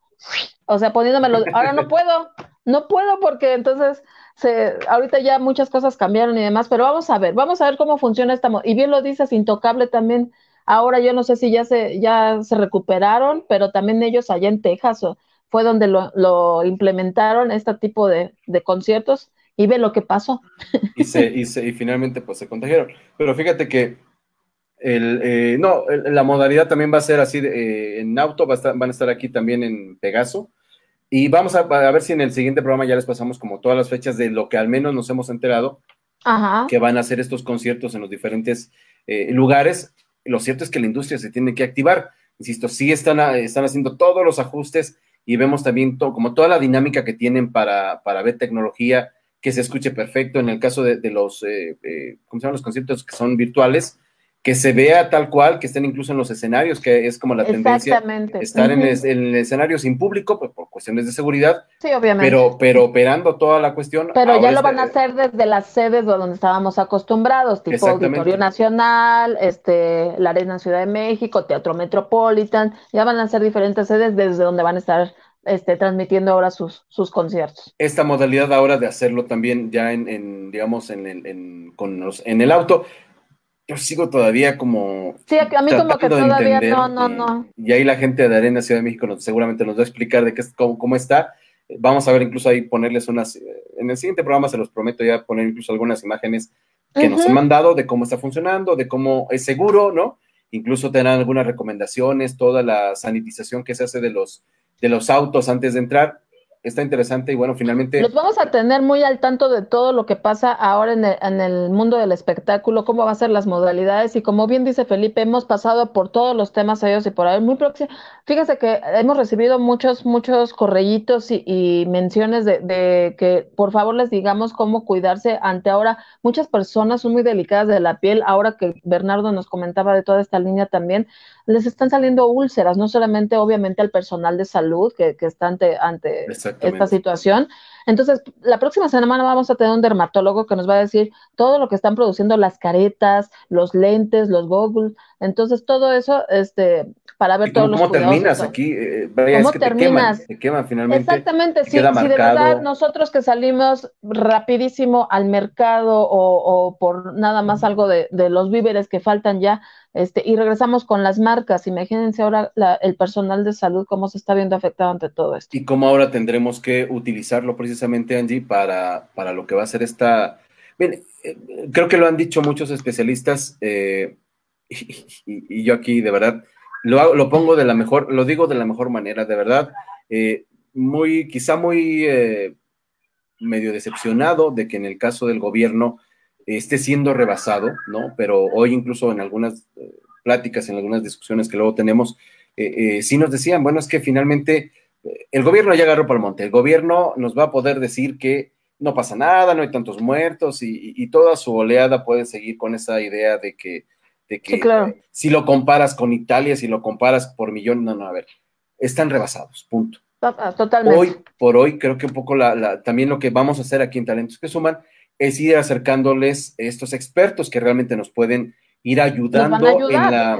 o sea, poniéndome los, ahora no puedo, no puedo porque entonces se, ahorita ya muchas cosas cambiaron y demás, pero vamos a ver, vamos a ver cómo funciona esta, y bien lo dices, intocable también Ahora yo no sé si ya se, ya se recuperaron, pero también ellos allá en Texas fue donde lo, implementaron, este tipo de, conciertos, y ve lo que pasó. Y, se, y, y finalmente pues se contagiaron. Pero fíjate que el, eh, no, la modalidad también va a ser así, eh, en auto van a estar aquí también en Pegaso. Y vamos a, ver si en el siguiente programa ya les pasamos como todas las fechas de lo que al menos nos hemos enterado, que van a hacer estos conciertos en los diferentes eh, lugares lo cierto es que la industria se tiene que activar. Insisto, sí están, están haciendo todos los ajustes y vemos también como toda la dinámica que tienen para, para ver tecnología que se escuche perfecto. En el caso de, los, eh, eh, ¿cómo se llaman los conciertos que son virtuales? Que se vea tal cual, que estén incluso en los escenarios, que es como la tendencia, estar en, el, escenario sin público, pues, por cuestiones de seguridad, sí, obviamente. Pero, pero operando toda la cuestión. Pero ya lo van a hacer desde las sedes donde estábamos acostumbrados, tipo Auditorio Nacional, este, la Arena Ciudad de México, Teatro Metropolitan, ya van a ser diferentes sedes desde donde van a estar este, transmitiendo ahora sus, sus conciertos. Esta modalidad ahora de hacerlo también ya en, en digamos, en, en, con los, en el auto, yo sigo todavía como. Sí, a mí como que todavía no, no, no. Y ahí la gente de Arena Ciudad de México seguramente nos va a explicar de qué, cómo, cómo está. Vamos a ver incluso ahí ponerles unas. En el siguiente programa se los prometo ya poner incluso algunas imágenes que nos han mandado de cómo está funcionando, de cómo es seguro, ¿no? Incluso tendrán algunas recomendaciones, toda la sanitización que se hace de los, de los autos antes de entrar está interesante y bueno, finalmente... Los vamos a tener muy al tanto de todo lo que pasa ahora en el, en el, mundo del espectáculo, cómo va a ser las modalidades y como bien dice Felipe, hemos pasado por todos los temas ellos y por ahí muy próximo. Fíjese que hemos recibido muchos, muchos correitos y, y menciones de, de, que por favor les digamos cómo cuidarse ante ahora. Muchas personas son muy delicadas de la piel, ahora que Bernardo nos comentaba de toda esta línea también, les están saliendo úlceras, no solamente obviamente al personal de salud que, que está ante, ante esta situación. Entonces, la próxima semana vamos a tener un dermatólogo que nos va a decir todo lo que están produciendo las caretas, los lentes, los goggles. Entonces, todo eso, este, para ver todos los ¿Cómo terminas aquí? Eh, ¿Cómo terminas? Te queman, finalmente. Exactamente, sí, si de verdad nosotros que salimos rapidísimo al mercado o, por nada más algo de, de los víveres que faltan ya, este, y regresamos con las marcas. Imagínense ahora el personal de salud cómo se está viendo afectado ante todo esto. Y cómo ahora tendremos que utilizarlo precisamente, Angie, para, para lo que va a ser esta... Bien, eh, creo que lo han dicho muchos especialistas eh, y, yo aquí de verdad lo, lo, pongo de la mejor, lo digo de la mejor manera, de verdad, eh, muy, quizá muy medio decepcionado de que en el caso del gobierno esté siendo rebasado, ¿no? Pero hoy incluso en algunas eh, pláticas, en algunas discusiones que luego tenemos, eh, eh, sí nos decían, bueno, es que finalmente el gobierno ya agarró por el monte, el gobierno nos va a poder decir que no pasa nada, no hay tantos muertos y, toda su oleada puede seguir con esa idea de que, de que si lo comparas con Italia, si lo comparas por millón, no, no, a ver, están rebasados, punto. Totalmente. Hoy por hoy creo que un poco la, también lo que vamos a hacer aquí en Talentos que Suman es ir acercándoles estos expertos que realmente nos pueden ir ayudando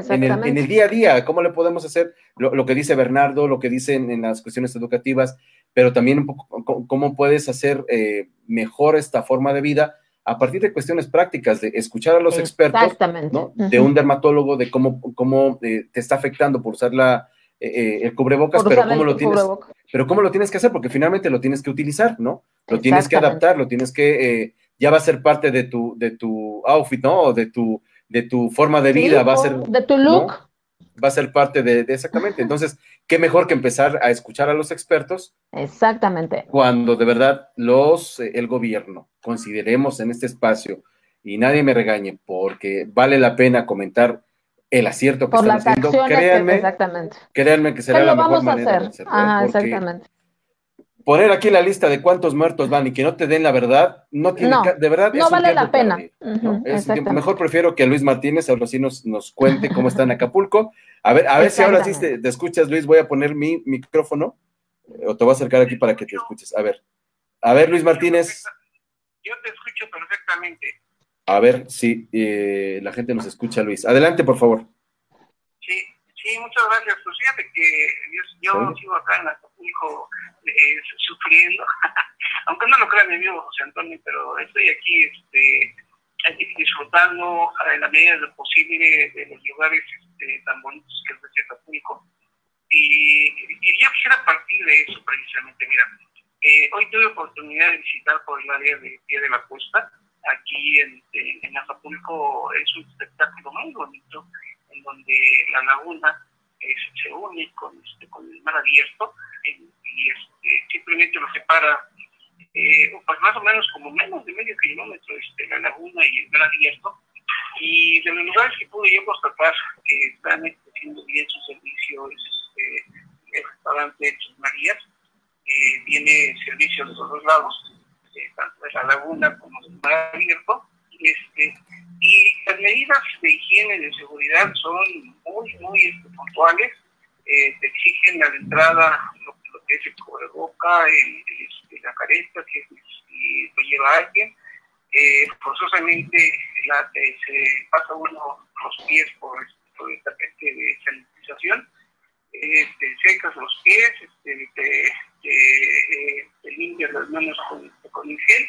en, el, día a día, cómo le podemos hacer lo, que dice Bernardo, lo que dicen en las cuestiones educativas, pero también un poco cómo puedes hacer eh, mejor esta forma de vida a partir de cuestiones prácticas, de escuchar a los expertos, de un dermatólogo, de cómo, cómo eh, te está afectando por usar la, eh, el cubrebocas, pero cómo, lo tienes, pero cómo lo tienes que hacer, porque finalmente lo tienes que utilizar, ¿no? Lo tienes que adaptar, lo tienes que ya va a ser parte de tu, de tu outfit, ¿no? O de tu, de tu forma de vida, va a ser... De tu look. Va a ser parte de, exactamente. Entonces, qué mejor que empezar a escuchar a los expertos. Exactamente. Cuando de verdad los, eh, el gobierno consideremos en este espacio, y nadie me regañe, porque vale la pena comentar el acierto que están haciendo, créanme, exactamente. créanme que será la mejor manera de hacerlo. Ah, exactamente poner aquí la lista de cuántos muertos van y que no te den la verdad, no tiene, de verdad, no vale la pena. mejor prefiero que Luis Martínez ahora sí nos, nos cuente cómo está en Acapulco. A ver, a ver si ahora sí te, escuchas, Luis, voy a poner mi micrófono o te voy a acercar aquí para que te escuches. A ver, a ver, Luis Martínez. Yo te escucho perfectamente. A ver si eh, la gente nos escucha, Luis. Adelante, por favor. Sí, sí, muchas gracias. Pues fíjate que yo, sigo acá en Acapulco eh, sufriendo, aunque no lo crean mi amigo José Antonio, pero estoy aquí, este, disfrutando en la medida de lo posible de los lugares este, tan bonitos que es Acapulco. Y, y, yo quisiera partir de eso precisamente. Mira, eh, hoy tuve oportunidad de visitar por el área de Pie de la Costa aquí en, en, Acapulco es un espectáculo muy bonito, en donde la laguna se une con, este, con el mar abierto y este, simplemente lo separa eh, pues más o menos como menos de medio kilómetro este, la laguna y el mar abierto. Y de los lugares que pude yo constatar que están haciendo bien su servicio es este, el restaurante Sus Marías, que tiene servicios de los dos lados tanto de la laguna como del mar abierto. Este, y las medidas de higiene y de seguridad son muy, muy este, puntuales. Eh, te exigen la entrada lo, que es el cubreboca, el, este, la careta, si, si lo lleva alguien. Eh, forzosamente eh, se pasa uno los pies por, por el tapete de sanitización. Este, secas los pies, este, te, te, limpias las manos con el gel.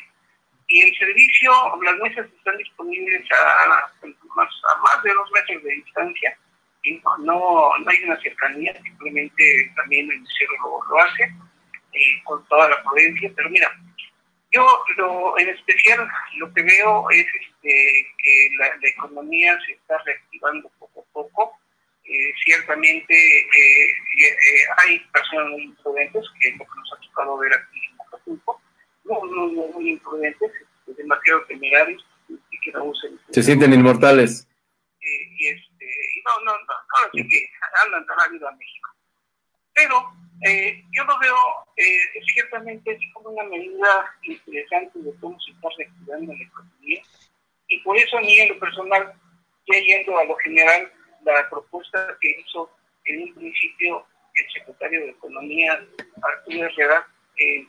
Y el servicio, las mesas están disponibles a, más, de dos metros de distancia. Y no, no, hay una cercanía, simplemente también el mesero lo, hace eh, con toda la prudencia. Pero mira, yo lo, en especial lo que veo es este, que la, economía se está reactivando poco a poco. Eh, ciertamente eh, hay personas muy imprudentes, que es lo que nos ha tocado ver aquí en Acapulco, muy, muy, muy imprudentes, demasiado temerarios y que no usen. Se sienten inmortales. Eh, y, este, y no, no, no, ahora sí que andan tan rápido a México. Pero eh, yo lo veo eh, ciertamente es como una medida interesante de cómo se está reactivando la economía. Y por eso a mí en lo personal, ya yendo a lo general, la propuesta que hizo en un principio el secretario de Economía, Arturo Herrera, eh,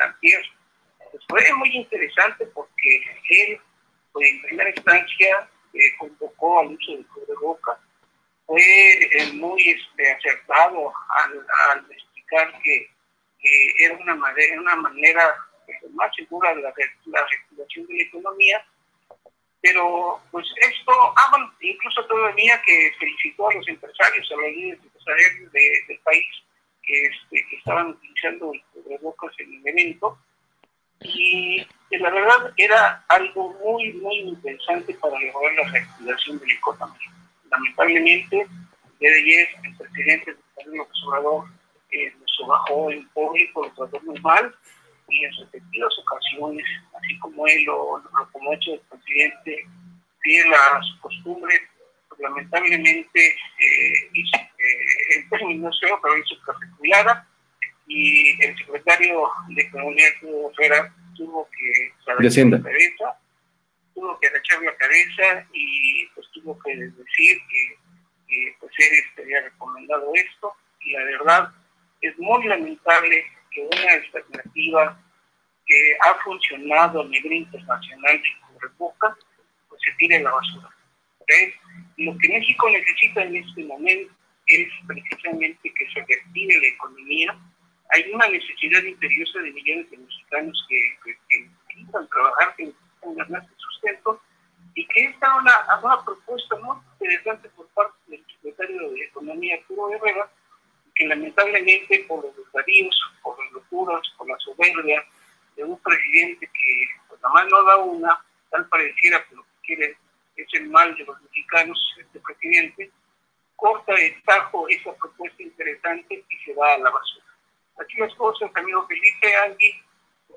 antier, pues fue muy interesante porque él, pues, en primera instancia, eh, convocó al uso del boca Fue eh, muy este, acertado al, explicar que, era una manera, una manera más segura de la, la de la economía pero pues esto, incluso todavía que felicitó a los empresarios, a los líderes empresariales del país que, este, que estaban utilizando el cubrebocas en el evento, y la verdad era algo muy, muy interesante para lograr la reactivación del economía. Lamentablemente, de ayer el presidente López Obrador eh, nos bajó en público, lo trató muy mal y en repetidas ocasiones, así como él lo, lo como hecho el presidente, fiel a su costumbre, pues, lamentablemente eh, hizo, eh, en términos feos, pero hizo que y el secretario de Economía Herrera tuvo que agachar la cabeza, tuvo que agachar la cabeza y pues tuvo que decir que, pues él había recomendado esto. Y la verdad es muy lamentable que una alternativa que ha funcionado a nivel internacional sin boca pues se tire a la basura. Lo que México necesita en este momento es precisamente que se reactive la economía, hay una necesidad imperiosa de millones de mexicanos que, necesitan trabajar, que necesitan ganar su sustento, y que esta una, una propuesta muy interesante por parte del secretario de Economía, Arturo Herrera, que lamentablemente por los desvaríos, por las locuras, por la soberbia de un presidente que pues, nada más no da una, tal pareciera que lo que quiere es el mal de los mexicanos, este presidente, corta el tajo esa propuesta interesante y se va a la basura. Aquí las cosas, amigo Felipe, Angie,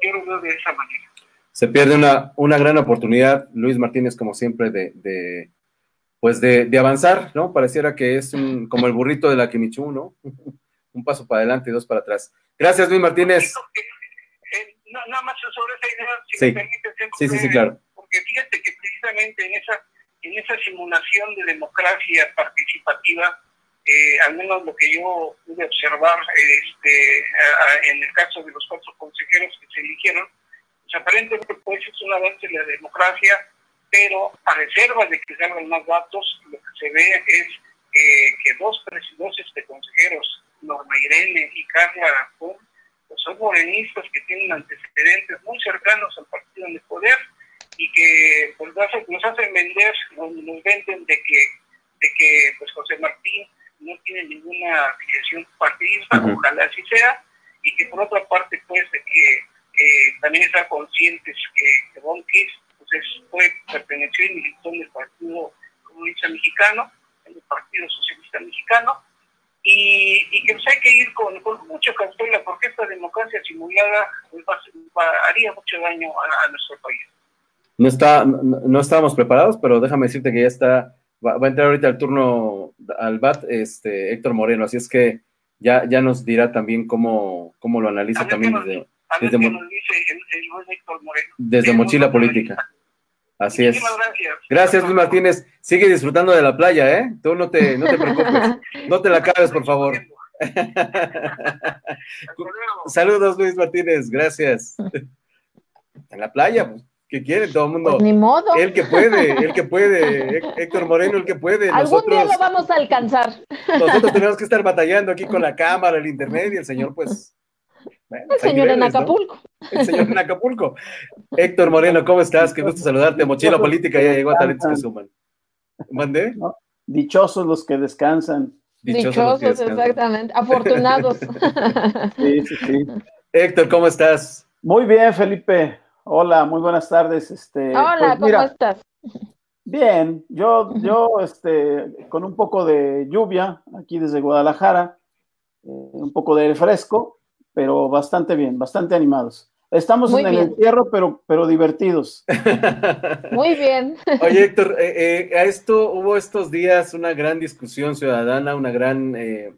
yo lo veo de esa manera. Se pierde una, una gran oportunidad, Luis Martínez, como siempre, de, de pues de, de, avanzar, ¿no? Pareciera que es un, como el burrito de la Kimichu, ¿no? un paso para adelante y dos para atrás. Gracias, Luis Martínez. Eh, nada más sobre esa idea, si sí. sí, sí, sí, claro. Porque fíjate que precisamente en esa, en esa simulación de democracia participativa, eh, al menos lo que yo pude observar este, en el caso de los cuatro consejeros que se eligieron, aparentemente pues es un avance de la democracia, pero a reserva de que salgan más datos, lo que se ve es que dos, dos este, consejeros, Norma Irene y Carla Aracón, pues son morenistas que tienen antecedentes muy cercanos al partido en el poder y que pues, nos hacen vender, nos, venden de que, de que pues José Martín no tiene ninguna afiliación partidista, ojalá así sea, y que por otra parte pues de que eh, también están conscientes que, que Don Kiss pues, fue, perteneció y militó en el Partido Comunista Mexicano, en el Partido Socialista Mexicano, y, y que pues, hay que ir con, con mucha cautela porque esta democracia simulada pues, haría mucho daño a, nuestro país. No, está, no, estábamos preparados, pero déjame decirte que ya está, va, a entrar ahorita el turno al BAT este, Héctor Moreno, así es que ya, ya nos dirá también cómo, cómo lo analiza también desde, desde, desde Mochila Política. Así es. Gracias. Gracias, Luis Martínez. Sigue disfrutando de la playa, ¿eh? Tú no te, no te preocupes. No te la acabes, por favor. Saludos, Luis Martínez. Gracias. En la playa, pues, ¿qué quiere todo el mundo? Pues ni modo. El que puede, el que puede. Héctor Moreno, el que puede. Algún día lo vamos a alcanzar. Nosotros tenemos que estar batallando aquí con la cámara, el internet, y el señor, pues, el señor en Acapulco. El señor en Acapulco. Héctor Moreno, ¿cómo estás? Qué gusto saludarte. Mochila Política ya llegó a Talentos que Suman. ¿Mandé? Dichosos los que descansan. Dichosos, exactamente. Afortunados. sí, sí, sí. Héctor, ¿cómo estás? Muy bien, Felipe. Hola, muy buenas tardes. Este, Hola, pues ¿cómo estás? Bien, yo, yo, este, con un poco de lluvia aquí desde Guadalajara, eh, un poco de fresco, pero bastante bien, bastante animados. Estamos en el entierro, pero, pero divertidos. Muy bien. Oye, Héctor, eh, eh, a esto hubo estos días una gran discusión ciudadana, una gran, eh,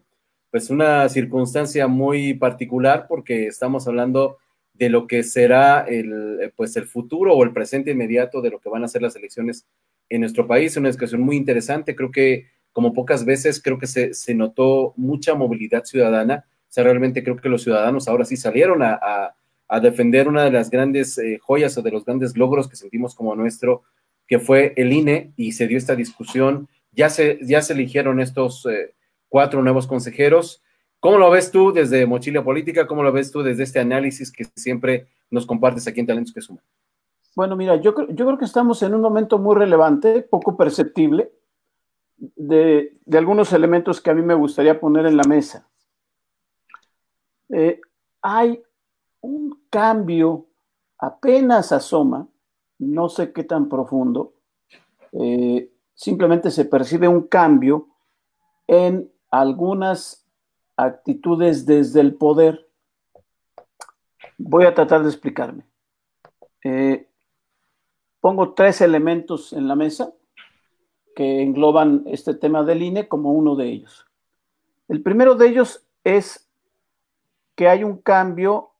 pues una circunstancia muy particular, porque estamos hablando de lo que será el, pues el futuro o el presente inmediato de lo que van a ser las elecciones en nuestro país. Una discusión muy interesante, creo que como pocas veces, creo que se, se notó mucha movilidad ciudadana sea, realmente creo que los ciudadanos ahora sí salieron a, defender una de las grandes eh, joyas o de los grandes logros que sentimos como nuestro, que fue el INE, y se dio esta discusión. Ya se, ya se eligieron estos eh, cuatro nuevos consejeros. ¿Cómo lo ves tú desde Mochila Política? ¿Cómo lo ves tú desde este análisis que siempre nos compartes aquí en Talentos que Suman? Bueno, mira, yo, yo creo que estamos en un momento muy relevante, poco perceptible, de, de algunos elementos que a mí me gustaría poner en la mesa. Eh, hay un cambio, apenas asoma, no sé qué tan profundo, eh, simplemente se percibe un cambio en algunas actitudes desde el poder. Voy a tratar de explicarme. Eh, pongo tres elementos en la mesa que engloban este tema del INE como uno de ellos. El primero de ellos es que hay un cambio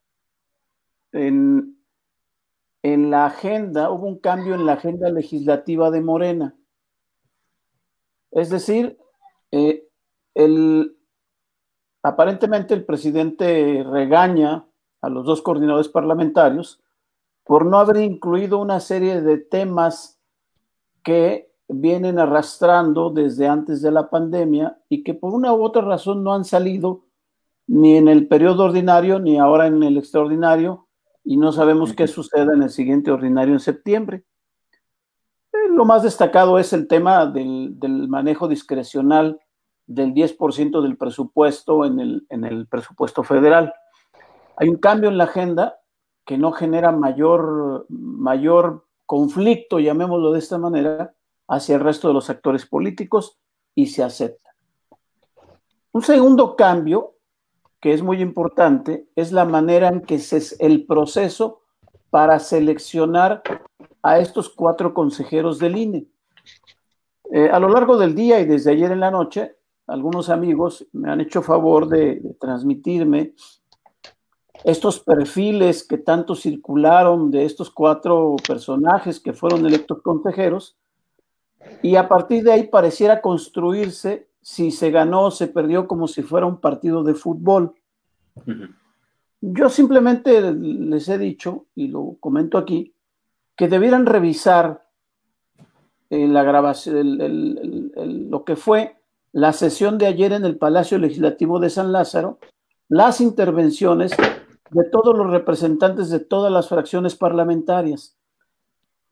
en, en la agenda, hubo un cambio en la agenda legislativa de Morena. Es decir, eh, el, aparentemente el presidente regaña a los dos coordinadores parlamentarios por no haber incluido una serie de temas que vienen arrastrando desde antes de la pandemia y que por una u otra razón no han salido ni en el periodo ordinario ni ahora en el extraordinario y no sabemos qué suceda en el siguiente ordinario en septiembre. Eh, lo más destacado es el tema del, manejo discrecional del 10% del presupuesto en el, en el presupuesto federal. Hay un cambio en la agenda que no genera mayor, mayor conflicto, llamémoslo de esta manera, hacia el resto de los actores políticos y se acepta. Un segundo cambio que es muy importante, es la manera en que se, el proceso para seleccionar a estos cuatro consejeros del INE. Eh, a lo largo del día y desde ayer en la noche, algunos amigos me han hecho favor de, transmitirme estos perfiles que tanto circularon de estos cuatro personajes que fueron electos consejeros, y a partir de ahí pareciera construirse si se ganó o se perdió como si fuera un partido de fútbol. Yo simplemente les he dicho, y lo comento aquí, que debieran revisar en la grabación, lo que fue la sesión de ayer en el Palacio Legislativo de San Lázaro, las intervenciones de todos los representantes de todas las fracciones parlamentarias,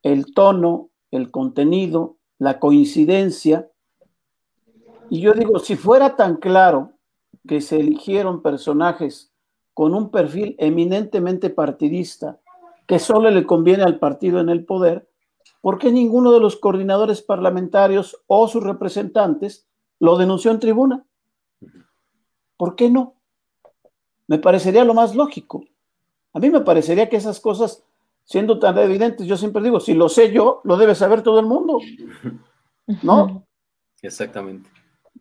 el tono, el contenido, la coincidencia. Y yo digo, si fuera tan claro que se eligieron personajes con un perfil eminentemente partidista, que solo le conviene al partido en el poder, ¿por qué ninguno de los coordinadores parlamentarios o sus representantes lo denunció en tribuna? ¿Por qué no? Me parecería lo más lógico. A mí me parecería que esas cosas, siendo tan evidentes, yo siempre digo, si lo sé yo, lo debe saber todo el mundo. ¿No? Exactamente.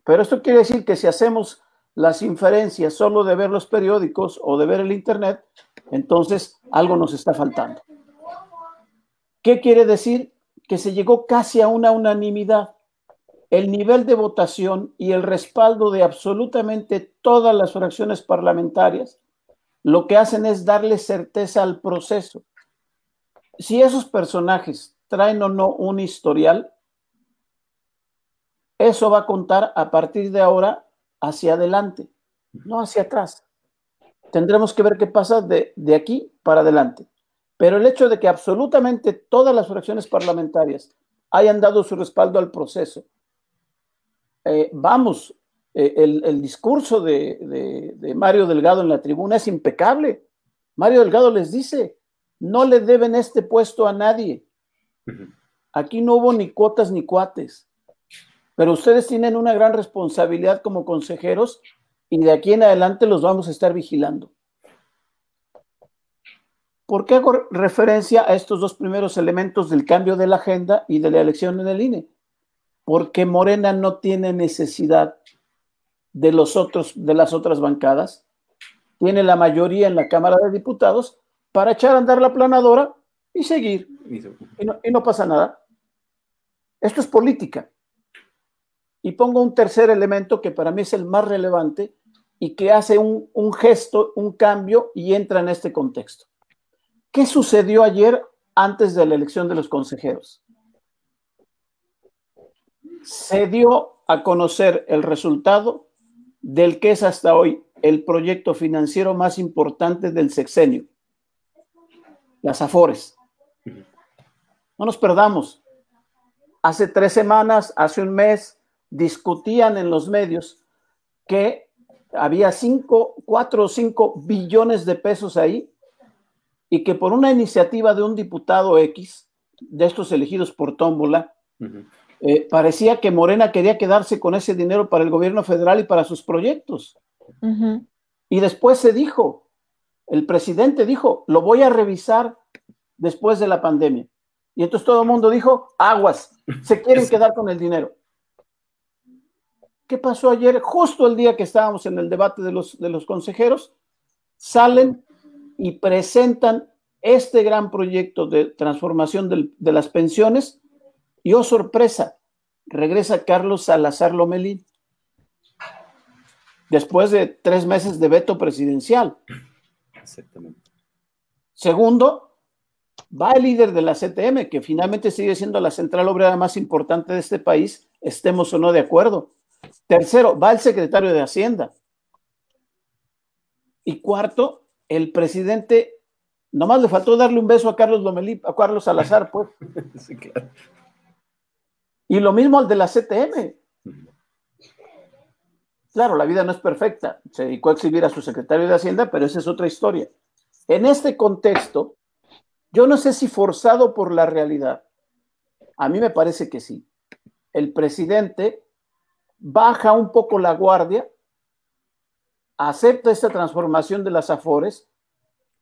Pero esto quiere decir que si hacemos las inferencias solo de ver los periódicos o de ver el Internet, entonces algo nos está faltando. ¿Qué quiere decir? Que se llegó casi a una unanimidad. El nivel de votación y el respaldo de absolutamente todas las fracciones parlamentarias lo que hacen es darle certeza al proceso. Si esos personajes traen o no un historial, eso va a contar a partir de ahora hacia adelante, no hacia atrás. Tendremos que ver qué pasa de, aquí para adelante. Pero el hecho de que absolutamente todas las fracciones parlamentarias hayan dado su respaldo al proceso, eh, vamos, eh, el, discurso de, de, Mario Delgado en la tribuna es impecable. Mario Delgado les dice, no le deben este puesto a nadie. Aquí no hubo ni cuotas ni cuates. Pero ustedes tienen una gran responsabilidad como consejeros y de aquí en adelante los vamos a estar vigilando. ¿Por qué hago referencia a estos dos primeros elementos del cambio de la agenda y de la elección en el INE? Porque Morena no tiene necesidad de los otros, de las otras bancadas, tiene la mayoría en la Cámara de Diputados para echar a andar la planadora y seguir. Y no, y no pasa nada. Esto es política. Y pongo un tercer elemento que para mí es el más relevante y que hace un, gesto, un cambio y entra en este contexto. ¿Qué sucedió ayer antes de la elección de los consejeros? Se dio a conocer el resultado del que es hasta hoy el proyecto financiero más importante del sexenio, las AFORES. No nos perdamos. Hace tres semanas, hace un mes, discutían en los medios que había cinco, cuatro o cinco billones de pesos ahí y que por una iniciativa de un diputado X, de estos elegidos por tómbola, eh, parecía que Morena quería quedarse con ese dinero para el gobierno federal y para sus proyectos. Y después se dijo, el presidente dijo, lo voy a revisar después de la pandemia. Y entonces todo el mundo dijo, aguas, se quieren quedar con el dinero. ¿Qué pasó ayer? Justo el día que estábamos en el debate de los, de los consejeros, salen y presentan este gran proyecto de transformación de las pensiones y, oh sorpresa, regresa Carlos Salazar Lomelín después de tres meses de veto presidencial. Exactamente. Segundo, va el líder de la CTM, que finalmente sigue siendo la central obrera más importante de este país, estemos o no de acuerdo. Tercero, va el secretario de Hacienda. Y cuarto, el presidente, nomás le faltó darle un beso a Carlos Lomelí, a Carlos Salazar, pues. Y lo mismo al de la CTM. Claro, la vida no es perfecta. Se dedicó a exhibir a su secretario de Hacienda, pero esa es otra historia. En este contexto, yo no sé si forzado por la realidad, a mí me parece que sí. El presidente baja un poco la guardia, acepta esta transformación de las AFORES,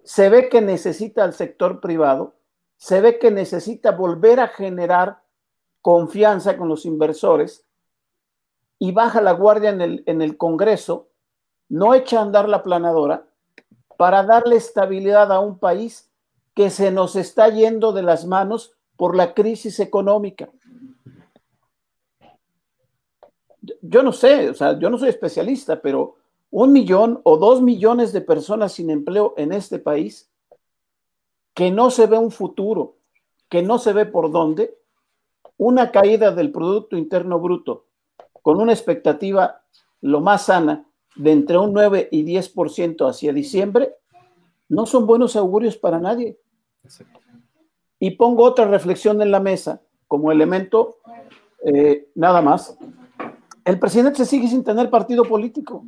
se ve que necesita al sector privado, se ve que necesita volver a generar confianza con los inversores y baja la guardia en el, en el Congreso, no echa a andar la planadora para darle estabilidad a un país que se nos está yendo de las manos por la crisis económica. Yo no sé, o sea, yo no soy especialista, pero un millón o dos millones de personas sin empleo en este país, que no se ve un futuro, que no se ve por dónde, una caída del Producto Interno Bruto con una expectativa lo más sana de entre un 9 y 10% hacia diciembre, no son buenos augurios para nadie. Y pongo otra reflexión en la mesa como elemento eh, nada más. El presidente se sigue sin tener partido político.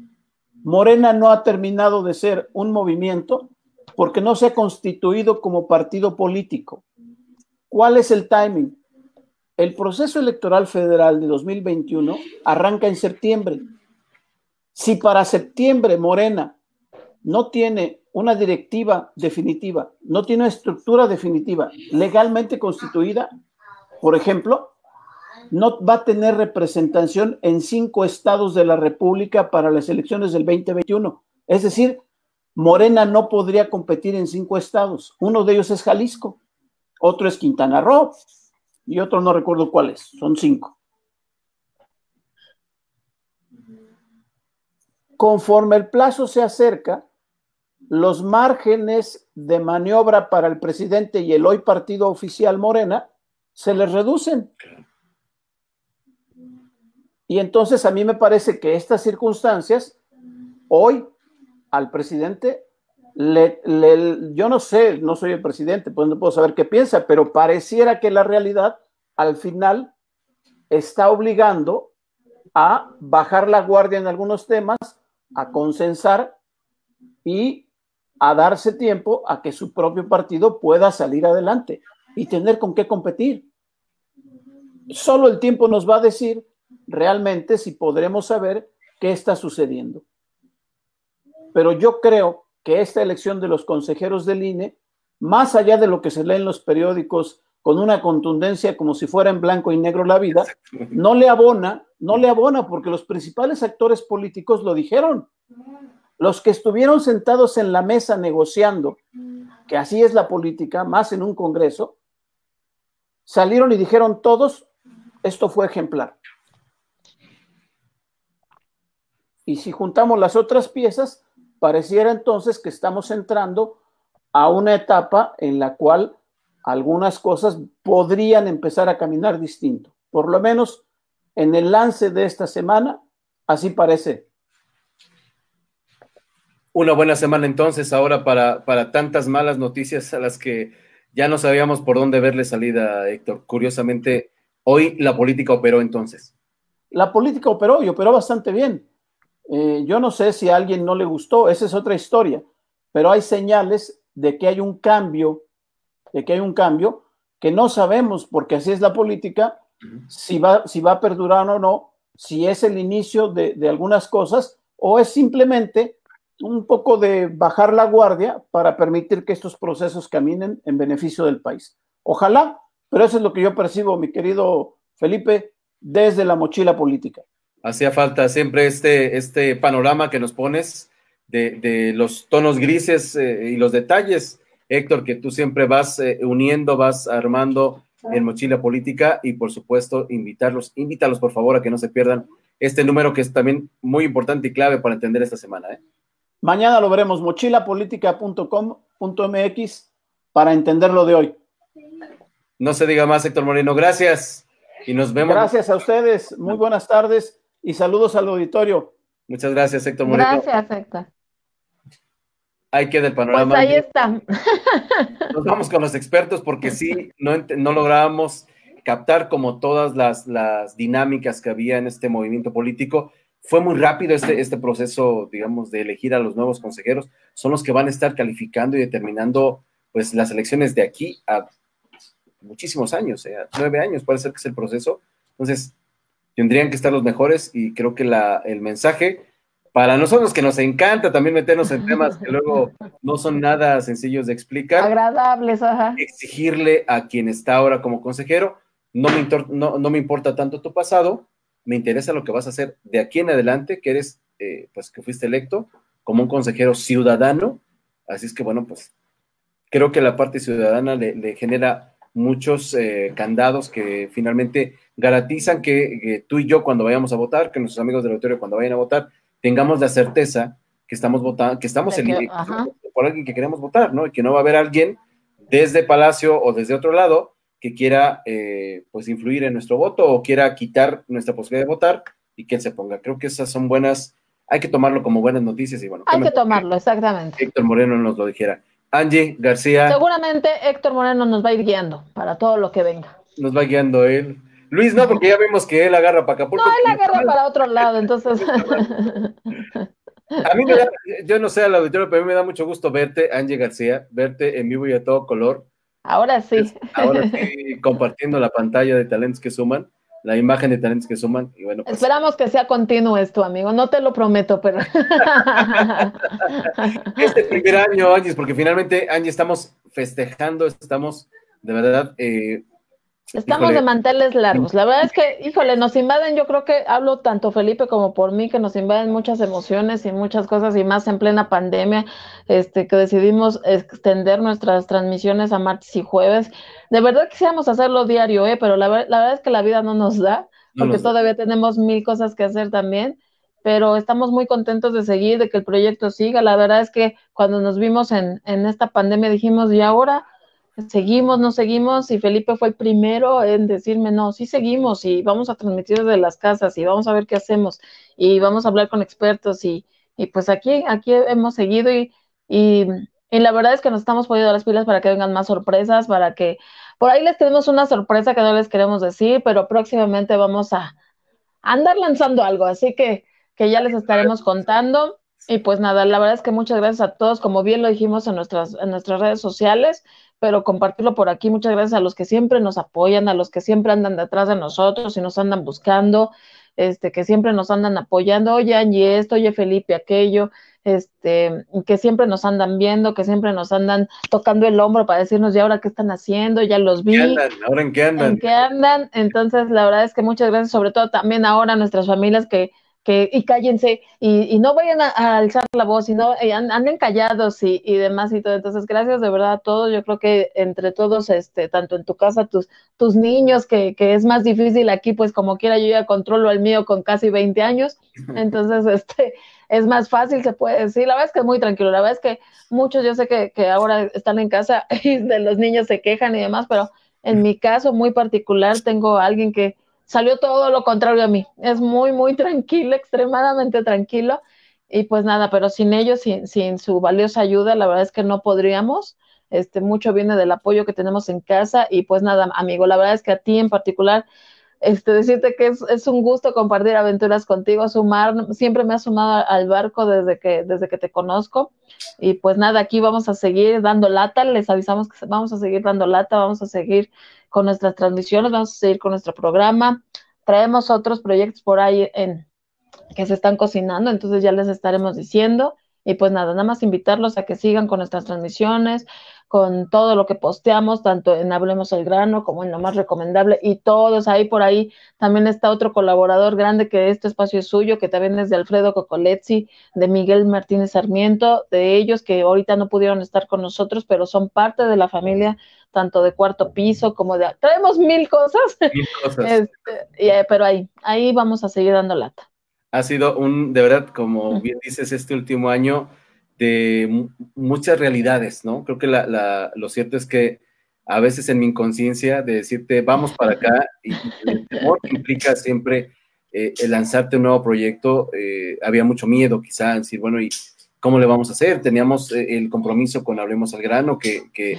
Morena no ha terminado de ser un movimiento porque no se ha constituido como partido político. ¿Cuál es el timing? El proceso electoral federal de 2021 arranca en septiembre. Si para septiembre Morena no tiene una directiva definitiva, no tiene una estructura definitiva legalmente constituida, por ejemplo, no va a tener representación en cinco estados de la República para las elecciones del 2021. Es decir, Morena no podría competir en cinco estados. Uno de ellos es Jalisco, otro es Quintana Roo, y otro no recuerdo cuál es, son cinco. Conforme el plazo se acerca, los márgenes de maniobra para el presidente y el hoy partido oficial Morena se les reducen. Y entonces a mí me parece que estas circunstancias, hoy al presidente, le, yo no sé, no soy el presidente, pues no puedo saber qué piensa, pero pareciera que la realidad al final está obligando a bajar la guardia en algunos temas, a consensar y a darse tiempo a que su propio partido pueda salir adelante y tener con qué competir. Solo el tiempo nos va a decir realmente si podremos saber qué está sucediendo. Pero yo creo que esta elección de los consejeros del INE, más allá de lo que se lee en los periódicos con una contundencia como si fuera en blanco y negro la vida, no le abona, no le abona porque los principales actores políticos lo dijeron. Los que estuvieron sentados en la mesa negociando, que así es la política, más en un congreso, salieron y dijeron todos, esto fue ejemplar. Y si juntamos las otras piezas, pareciera entonces que estamos entrando a una etapa en la cual algunas cosas podrían empezar a caminar distinto. Por lo menos en el lance de esta semana, así parece. Una buena semana entonces ahora para, para tantas malas noticias a las que ya no sabíamos por dónde verle salida, Héctor. Curiosamente, hoy la política operó entonces. La política operó y operó bastante bien. Eh, yo no sé si a alguien no le gustó, esa es otra historia, pero hay señales de que hay un cambio, de que hay un cambio que no sabemos, porque así es la política, si va, si va a perdurar o no, si es el inicio de, de algunas cosas o es simplemente un poco de bajar la guardia para permitir que estos procesos caminen en beneficio del país. Ojalá, pero eso es lo que yo percibo, mi querido Felipe, desde la mochila política hacía falta siempre este, este panorama que nos pones de, los tonos grises eh, y los detalles, Héctor, que tú siempre vas eh, uniendo, vas armando en Mochila Política y por supuesto invitarlos, invítalos por favor a que no se pierdan este número que es también muy importante y clave para entender esta semana. ¿eh? Mañana lo veremos, mochilapolítica.com.mx para entender lo de hoy. No se diga más, Héctor Moreno. Gracias y nos vemos. Gracias a ustedes. Muy buenas tardes y saludos al auditorio. Muchas gracias, Héctor Moreno. Gracias, Héctor. Ahí queda el panorama. Pues ahí está. Nos vamos con los expertos porque sí, no, no lográbamos captar como todas las, las, dinámicas que había en este movimiento político. Fue muy rápido este, este proceso, digamos, de elegir a los nuevos consejeros. Son los que van a estar calificando y determinando pues las elecciones de aquí a muchísimos años, ¿eh? nueve años puede ser que es el proceso. Entonces, tendrían que estar los mejores y creo que la, el mensaje para nosotros que nos encanta también meternos en temas que luego no son nada sencillos de explicar. Agradables, ajá. Exigirle a quien está ahora como consejero, no me, no, no me importa tanto tu pasado, me interesa lo que vas a hacer de aquí en adelante, que eres, eh, pues que fuiste electo como un consejero ciudadano. Así es que bueno, pues creo que la parte ciudadana le, genera muchos eh, candados que finalmente garantizan que, tú y yo cuando vayamos a votar, que nuestros amigos del auditorio cuando vayan a votar, tengamos la certeza que estamos votando, que estamos por alguien que queremos votar, ¿no? Y que no va a haber alguien desde Palacio o desde otro lado que quiera eh, pues influir en nuestro voto o quiera quitar nuestra posibilidad de votar y que él se ponga. Creo que esas son buenas, hay que tomarlo como buenas noticias y bueno. Hay que tomarlo, exactamente. Héctor Moreno nos lo dijera. Angie García. Seguramente Héctor Moreno nos va a ir guiando para todo lo que venga. Nos va guiando él. Luis no, porque ya vimos que él agarra para Acapulco. No, él agarra para otro lado, entonces. A mí me da, yo no sé al auditorio, pero a mí me da mucho gusto verte, Angie García, verte en vivo y a todo color. Ahora sí. Ahora sí, compartiendo la pantalla de talentos que suman, la imagen de talentos que suman. Y bueno, pues Esperamos que sea continuo esto, amigo. No te lo prometo, pero. este primer año, Angie, porque finalmente, Angie, estamos festejando, estamos de verdad eh, Estamos de manteles largos. La verdad es que, híjole, nos invaden, yo creo que hablo tanto Felipe como por mí, que nos invaden muchas emociones y muchas cosas, y más en plena pandemia, este, que decidimos extender nuestras transmisiones a martes y jueves. De verdad quisiéramos hacerlo diario, ¿eh? pero la, verdad es que la vida no nos da, porque todavía tenemos mil cosas que hacer también pero estamos muy contentos de seguir, de que el proyecto siga. La verdad es que cuando nos vimos en, en esta pandemia dijimos, ¿y ahora? Seguimos, no seguimos, y Felipe fue el primero en decirme, no, sí seguimos, y vamos a transmitir desde las casas, y vamos a ver qué hacemos, y vamos a hablar con expertos, y, y pues aquí, aquí hemos seguido, y, y, la verdad es que nos estamos poniendo las pilas para que vengan más sorpresas, para que, por ahí les tenemos una sorpresa que no les queremos decir, pero próximamente vamos a andar lanzando algo, así que, que ya les estaremos contando. Y pues nada, la verdad es que muchas gracias a todos, como bien lo dijimos en nuestras, en nuestras redes sociales, pero compartirlo por aquí. Muchas gracias a los que siempre nos apoyan, a los que siempre andan detrás de nosotros y nos andan buscando, este, que siempre nos andan apoyando, oye Angie esto, oye Felipe aquello, este, que siempre nos andan viendo, que siempre nos andan tocando el hombro para decirnos, ya ahora qué están haciendo? Ya los vi. ¿Qué andan? ¿Ahora en qué andan? ¿En qué andan? Entonces, la verdad es que muchas gracias, sobre todo también ahora a nuestras familias que que, y cállense, y, no vayan a, alzar la voz, y no, eh, anden callados y, y, demás y todo. Entonces, gracias de verdad a todos. Yo creo que entre todos, este, tanto en tu casa, tus, tus niños, que, que es más difícil aquí, pues como quiera, yo ya controlo al mío con casi 20 años. Entonces, este, es más fácil, se puede decir. La verdad es que es muy tranquilo. La verdad es que muchos, yo sé que, que ahora están en casa y de los niños se quejan y demás, pero en mi caso muy particular, tengo a alguien que salió todo lo contrario a mí. Es muy, muy tranquilo, extremadamente tranquilo. Y pues nada, pero sin ellos, sin, sin su valiosa ayuda, la verdad es que no podríamos. Este, mucho viene del apoyo que tenemos en casa y pues nada, amigo, la verdad es que a ti en particular este, decirte que es, un gusto compartir aventuras contigo, sumar, siempre me has sumado al barco desde que, desde que te conozco. Y pues nada, aquí vamos a seguir dando lata, les avisamos que vamos a seguir dando lata, vamos a seguir con nuestras transmisiones, vamos a seguir con nuestro programa. Traemos otros proyectos por ahí en, que se están cocinando, entonces ya les estaremos diciendo. Y pues nada, nada más invitarlos a que sigan con nuestras transmisiones, con todo lo que posteamos, tanto en Hablemos el Grano como en lo más recomendable y todos ahí por ahí. También está otro colaborador grande que este espacio es suyo, que también es de Alfredo Cocolezzi, de Miguel Martínez Sarmiento, de ellos que ahorita no pudieron estar con nosotros, pero son parte de la familia tanto de cuarto piso como de... Traemos mil cosas, mil cosas. Este, eh, pero ahí, ahí vamos a seguir dando lata. Ha sido un, de verdad, como bien dices, este último año de muchas realidades, ¿no? Creo que lo cierto es que a veces en mi inconsciencia de decirte, vamos para acá, y el temor implica siempre eh, el lanzarte un nuevo proyecto, eh, había mucho miedo quizá en decir, bueno, ¿y cómo le vamos a hacer? Teníamos eh, el compromiso con Hablemos al Grano, que, que,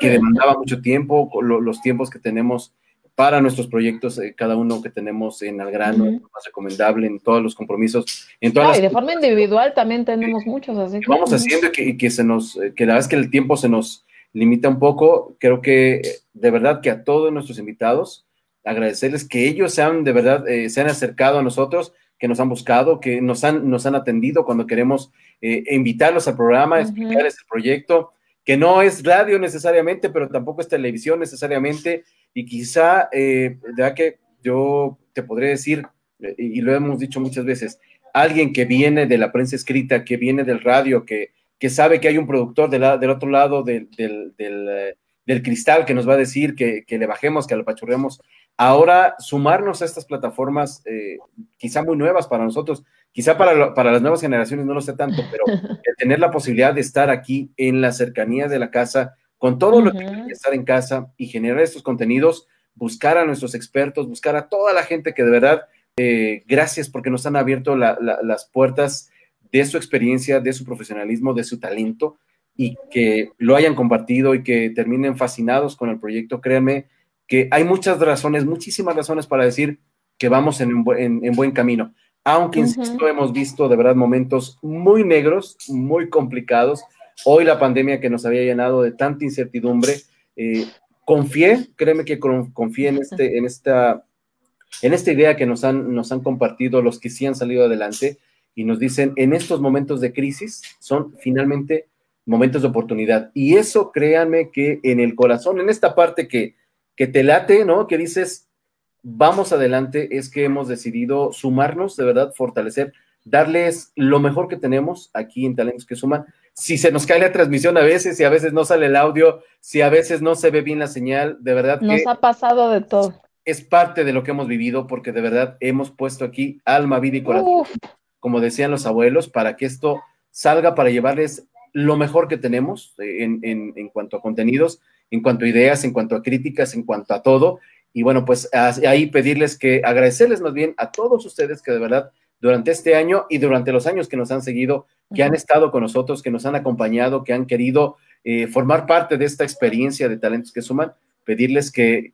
demandaba mucho tiempo, los tiempos que tenemos para nuestros proyectos, eh, cada uno que tenemos en Algrano, más recomendable, en todos los compromisos. En todas y de forma individual también tenemos muchos. Así que vamos haciendo y que, se nos, eh, que la verdad es que el tiempo se nos limita un poco. Creo que eh, de verdad que a todos nuestros invitados, agradecerles que ellos sean de verdad, se han acercado a nosotros, que nos han buscado, que nos han, nos han atendido cuando queremos invitarlos al programa, explicarles el proyecto, que no es radio necesariamente, pero tampoco es televisión necesariamente y quizá, eh, verdad que yo te podría decir, eh, y lo hemos dicho muchas veces, alguien que viene de la prensa escrita, que viene del radio, que, que sabe que hay un productor del otro lado del, del, eh, del, cristal que nos va a decir que, que, le bajemos, que le apachurremos. Ahora, sumarnos a estas plataformas, eh, quizá muy nuevas para nosotros, quizá para, para, las nuevas generaciones no lo sé tanto, pero tener la posibilidad de estar aquí en la cercanía de la casa, con todo lo que que estar en casa y generar estos contenidos, buscar a nuestros expertos, buscar a toda la gente que de verdad eh, gracias porque nos han abierto las puertas de su experiencia, de su profesionalismo, de su talento y que lo hayan compartido y que terminen fascinados con el proyecto. Créanme que hay muchas razones, muchísimas razones para decir que vamos en, buen camino. Aunque, insisto, hemos visto de verdad momentos muy negros, muy complicados. Hoy la pandemia que nos había llenado de tanta incertidumbre, eh, confié, créeme que confié en, este, en esta en esta idea que nos han, nos han compartido los que sí han salido adelante y nos dicen, en estos momentos de crisis son finalmente momentos de oportunidad. Y eso, créanme que en el corazón, en esta parte que, que te late, ¿no? Que dices, vamos adelante, es que hemos decidido sumarnos, de verdad, fortalecer, darles lo mejor que tenemos aquí en Talentos que Suman. Si se nos cae la transmisión a veces, si a veces no sale el audio, si a veces no se ve bien la señal, de verdad. Nos ha pasado de todo es parte de lo que hemos vivido porque de verdad hemos puesto aquí alma, vida y corazón, como decían los abuelos, para que esto salga para llevarles lo mejor que tenemos en, en, cuanto a contenidos, en cuanto a ideas, en cuanto a críticas, en cuanto a todo. Y bueno, pues ahí pedirles que agradecerles más bien a todos ustedes que de verdad durante este año y durante los años que nos han seguido, que han estado con nosotros, que nos han acompañado, que han querido eh, formar parte de esta experiencia de talentos que suman, pedirles que,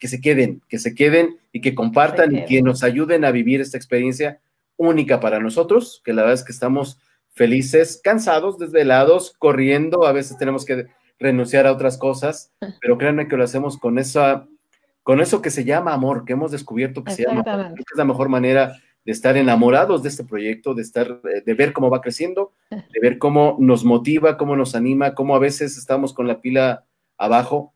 se queden, que se queden y que compartan y que nos ayuden a vivir esta experiencia única para nosotros, que la verdad es que estamos felices, cansados, desvelados, corriendo, a veces tenemos que renunciar a otras cosas, pero créanme que lo hacemos con esa, con eso que se llama amor, que hemos descubierto que se llama amor, que es la mejor manera de estar enamorados de este proyecto, de estar, de ver cómo va creciendo, de ver cómo nos motiva, cómo nos anima, cómo a veces estamos con la pila abajo,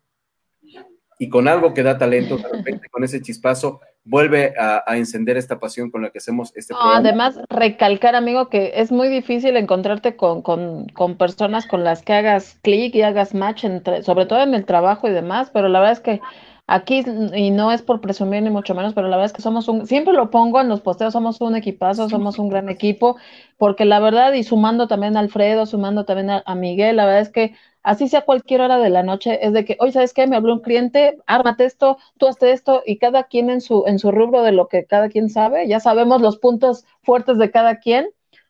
y con algo que da talento, de repente con ese chispazo, vuelve a, encender esta pasión con la que hacemos este programa. Además, recalcar, amigo, que es muy difícil encontrarte con, con, con personas con las que hagas clic y hagas match, entre, sobre todo en el trabajo y demás, pero la verdad es que aquí, y no es por presumir ni mucho menos, pero la verdad es que somos un, siempre lo pongo en los posteos, somos un equipazo, somos un gran equipo, porque la verdad, y sumando también a Alfredo, sumando también a Miguel, la verdad es que así sea cualquier hora de la noche, es de que, oye, ¿sabes qué? Me habló un cliente, ármate esto, tú hazte esto, y cada quien en su, en su rubro de lo que cada quien sabe, ya sabemos los puntos fuertes de cada quien,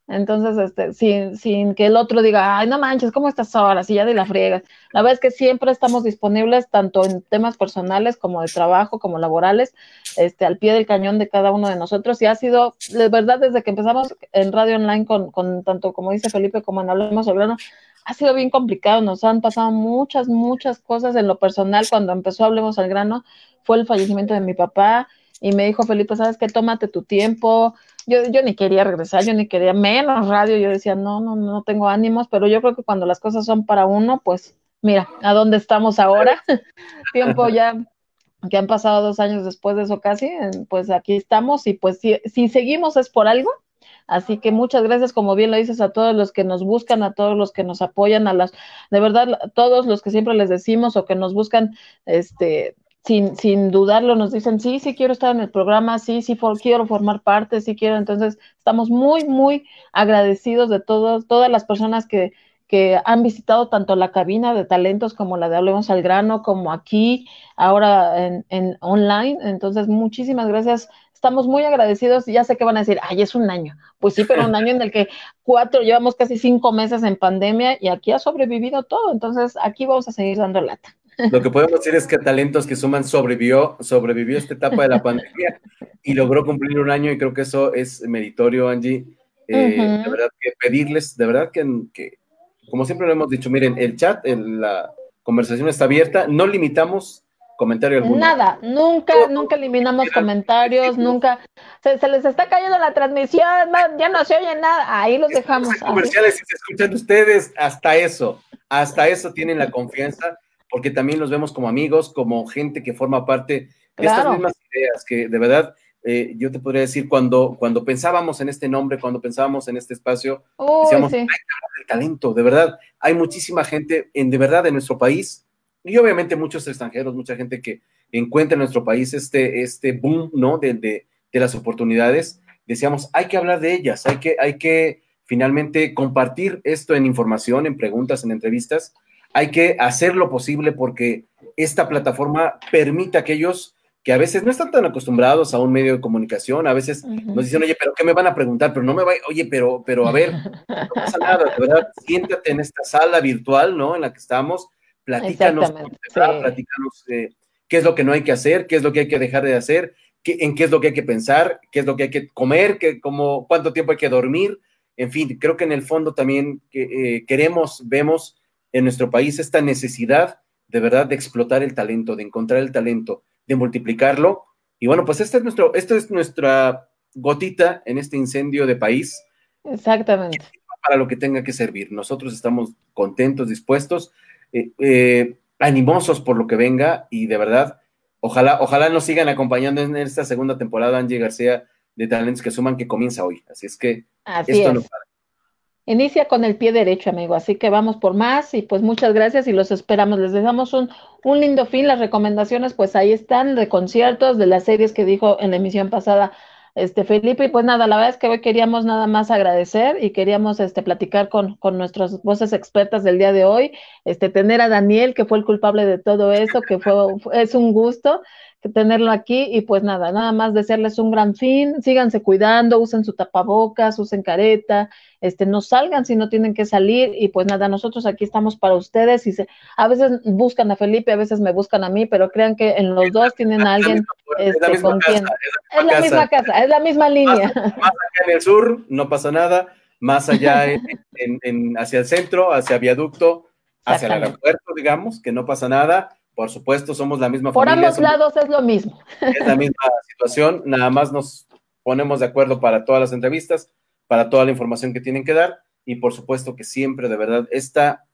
entonces, este, sin, sin que el otro diga, ay, no manches, ¿cómo estás ahora? Si ya de la friegas. La verdad es que siempre estamos disponibles, tanto en temas personales como de trabajo, como laborales, este, al pie del cañón de cada uno de nosotros. Y ha sido, de verdad, desde que empezamos en radio online con, con tanto como dice Felipe, como en Hablemos Hablando, ha sido bien complicado, nos han pasado muchas, muchas cosas en lo personal. Cuando empezó Hablemos al grano, fue el fallecimiento de mi papá y me dijo Felipe, ¿sabes qué? Tómate tu tiempo. Yo, yo ni quería regresar, yo ni quería menos radio. Yo decía, no, no, no tengo ánimos, pero yo creo que cuando las cosas son para uno, pues mira, ¿a dónde estamos ahora? tiempo ya que han pasado dos años después de eso casi, pues aquí estamos y pues si, si seguimos es por algo Así que muchas gracias, como bien lo dices, a todos los que nos buscan, a todos los que nos apoyan, a las, de verdad, todos los que siempre les decimos o que nos buscan, este, sin, sin dudarlo, nos dicen, sí, sí quiero estar en el programa, sí, sí quiero formar parte, sí quiero. Entonces, estamos muy, muy agradecidos de todos, todas las personas que, que han visitado tanto la cabina de talentos como la de Hablemos al Grano, como aquí, ahora en, en online. Entonces, muchísimas gracias estamos muy agradecidos. Ya sé que van a decir, ay, es un año. Pues sí, pero un año en el que cuatro, llevamos casi cinco meses en pandemia y aquí ha sobrevivido todo. Entonces, aquí vamos a seguir dando lata. Lo que podemos decir es que Talentos que Suman sobrevivió, sobrevivió esta etapa de la pandemia y logró cumplir un año y creo que eso es meritorio, Angie. Eh, de verdad que pedirles, de verdad que, que, como siempre lo hemos dicho, miren, el chat, la conversación está abierta, no limitamos comentario alguno. Nada, nunca, nunca eliminamos comentarios, nunca. Se, les está cayendo la transmisión, ya no se oye nada, ahí los dejamos. Comerciales, si se escuchan ustedes, hasta eso, hasta eso tienen la confianza, porque también los vemos como amigos, como gente que forma parte de estas mismas ideas, que de verdad eh, yo te podría decir, cuando, cuando pensábamos en este nombre, cuando pensábamos en este espacio, decíamos, hay que talento, de verdad, hay muchísima gente, en, de verdad, en nuestro país, y obviamente muchos extranjeros, mucha gente que encuentra en nuestro país este, este boom, ¿no? De, de, de las oportunidades, decíamos, hay que hablar de ellas, hay que, hay que finalmente compartir esto en información, en preguntas, en entrevistas, hay que hacer lo posible porque esta plataforma permite a aquellos que a veces no están tan acostumbrados a un medio de comunicación, a veces nos dicen, oye, pero ¿qué me van a preguntar? Pero no me va, oye, pero, pero a ver, no pasa nada, de verdad, siéntate en esta sala virtual, ¿no? En la que estamos, platícanos, platícanos eh, qué es lo que no hay que hacer, qué es lo que hay que dejar de hacer, qué, en qué es lo que hay que pensar, qué es lo que hay que comer, qué, cómo, cuánto tiempo hay que dormir, en fin, creo que en el fondo también eh, queremos, vemos en nuestro país esta necesidad de verdad de explotar el talento, de encontrar el talento, de multiplicarlo. Y bueno, pues este es nuestro, esta es nuestra gotita en este incendio de país. Exactamente. Para lo que tenga que servir. Nosotros estamos contentos, dispuestos, eh, eh, animosos por lo que venga y de verdad, ojalá, ojalá nos sigan acompañando en esta segunda temporada Angie García de Talentos que Suman que comienza hoy. Así es que esto no para. Inicia con el pie derecho, amigo. Así que vamos por más y pues muchas gracias y los esperamos. Les dejamos un, un lindo fin. Las recomendaciones, pues ahí están, de conciertos, de las series que dijo en la emisión pasada este Felipe. Y pues nada, la verdad es que hoy queríamos nada más agradecer y queríamos este platicar con, con nuestras voces expertas del día de hoy, este tener a Daniel, que fue el culpable de todo eso, que fue, es un gusto tenerlo aquí y pues nada, nada más desearles un gran fin, síganse cuidando, usen su tapabocas, usen careta, este, no salgan si no tienen que salir y pues nada, nosotros aquí estamos para ustedes y se, a veces buscan a Felipe, a veces me buscan a mí, pero crean que en los dos tienen a alguien este, con quien... Es la misma casa, es la misma línea. Más, acá en el sur, no pasa nada, más allá en, hacia el centro, hacia viaducto, hacia el aeropuerto, digamos, que no pasa nada por supuesto, somos la misma Por familia. Por ambos lados es lo mismo. Es la misma situación, nada más nos ponemos de acuerdo para todas las entrevistas, para toda la información que tienen que dar y por supuesto que siempre, de verdad, esta,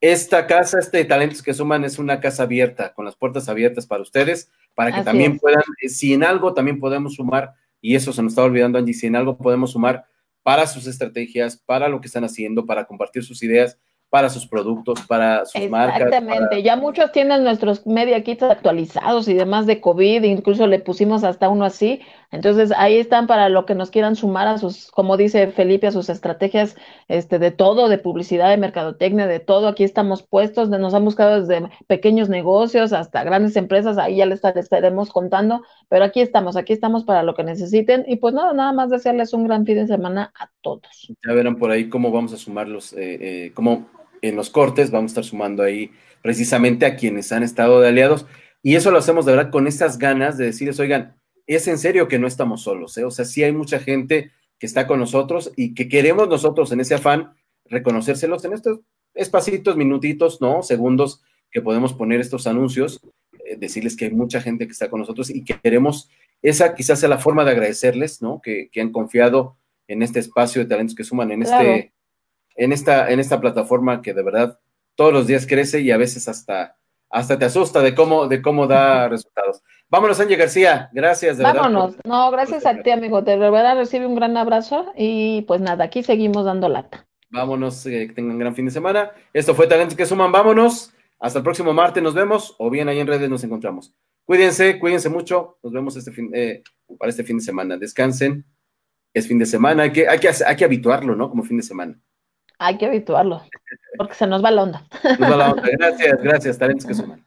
esta casa, este Talentos que Suman es una casa abierta, con las puertas abiertas para ustedes, para que también puedan, eh, si en algo también podemos sumar, y eso se nos está olvidando, Angie, si en algo podemos sumar para sus estrategias, para lo que están haciendo, para compartir sus ideas, para sus productos, para sus marcas. Exactamente, ya muchos tienen nuestros media kits actualizados y demás de COVID, incluso le pusimos hasta uno así. Entonces ahí están para lo que nos quieran sumar a sus, como dice Felipe, a sus estrategias este, de todo, de publicidad, de mercadotecnia, de todo. Aquí estamos puestos, nos han buscado desde pequeños negocios hasta grandes empresas, ahí ya les estaremos contando, pero aquí estamos, aquí estamos para lo que necesiten. Y pues nada, nada más desearles un gran fin de semana a todos. Ya verán por ahí cómo vamos a sumarlos, eh, eh, cómo en los cortes, vamos a estar sumando ahí precisamente a quienes han estado de aliados. Y eso lo hacemos de verdad con estas ganas de decirles, oigan, es en serio que no estamos solos, ¿eh? o sea, sí hay mucha gente que está con nosotros y que queremos nosotros en ese afán reconocérselos en estos espacitos, minutitos, ¿no? Segundos que podemos poner estos anuncios, eh, decirles que hay mucha gente que está con nosotros y que queremos, esa quizás sea la forma de agradecerles, ¿no? Que, han confiado en este espacio de talentos que suman, en este en esta, en esta plataforma que de verdad todos los días crece y a veces hasta, hasta te asusta de cómo, de cómo da resultados. Vámonos, Angie García. Gracias, de Vámonos. no, gracias a ti, amigo. De verdad recibe un gran abrazo y pues nada, aquí seguimos dando lata. Vámonos, eh, que tengan un gran fin de semana. Esto fue Talentos que Suman. Vámonos. Hasta el próximo martes nos vemos o bien ahí en redes nos encontramos. Cuídense, cuídense mucho. Nos vemos este fin, eh, para este fin de semana. Descansen. Es fin de semana. Hay que, hay que, hay que habituarlo, ¿no? Como fin de semana. Hay que habituarlo, porque se nos va la onda. Nos va la onda. Gracias, gracias, talentos que suman.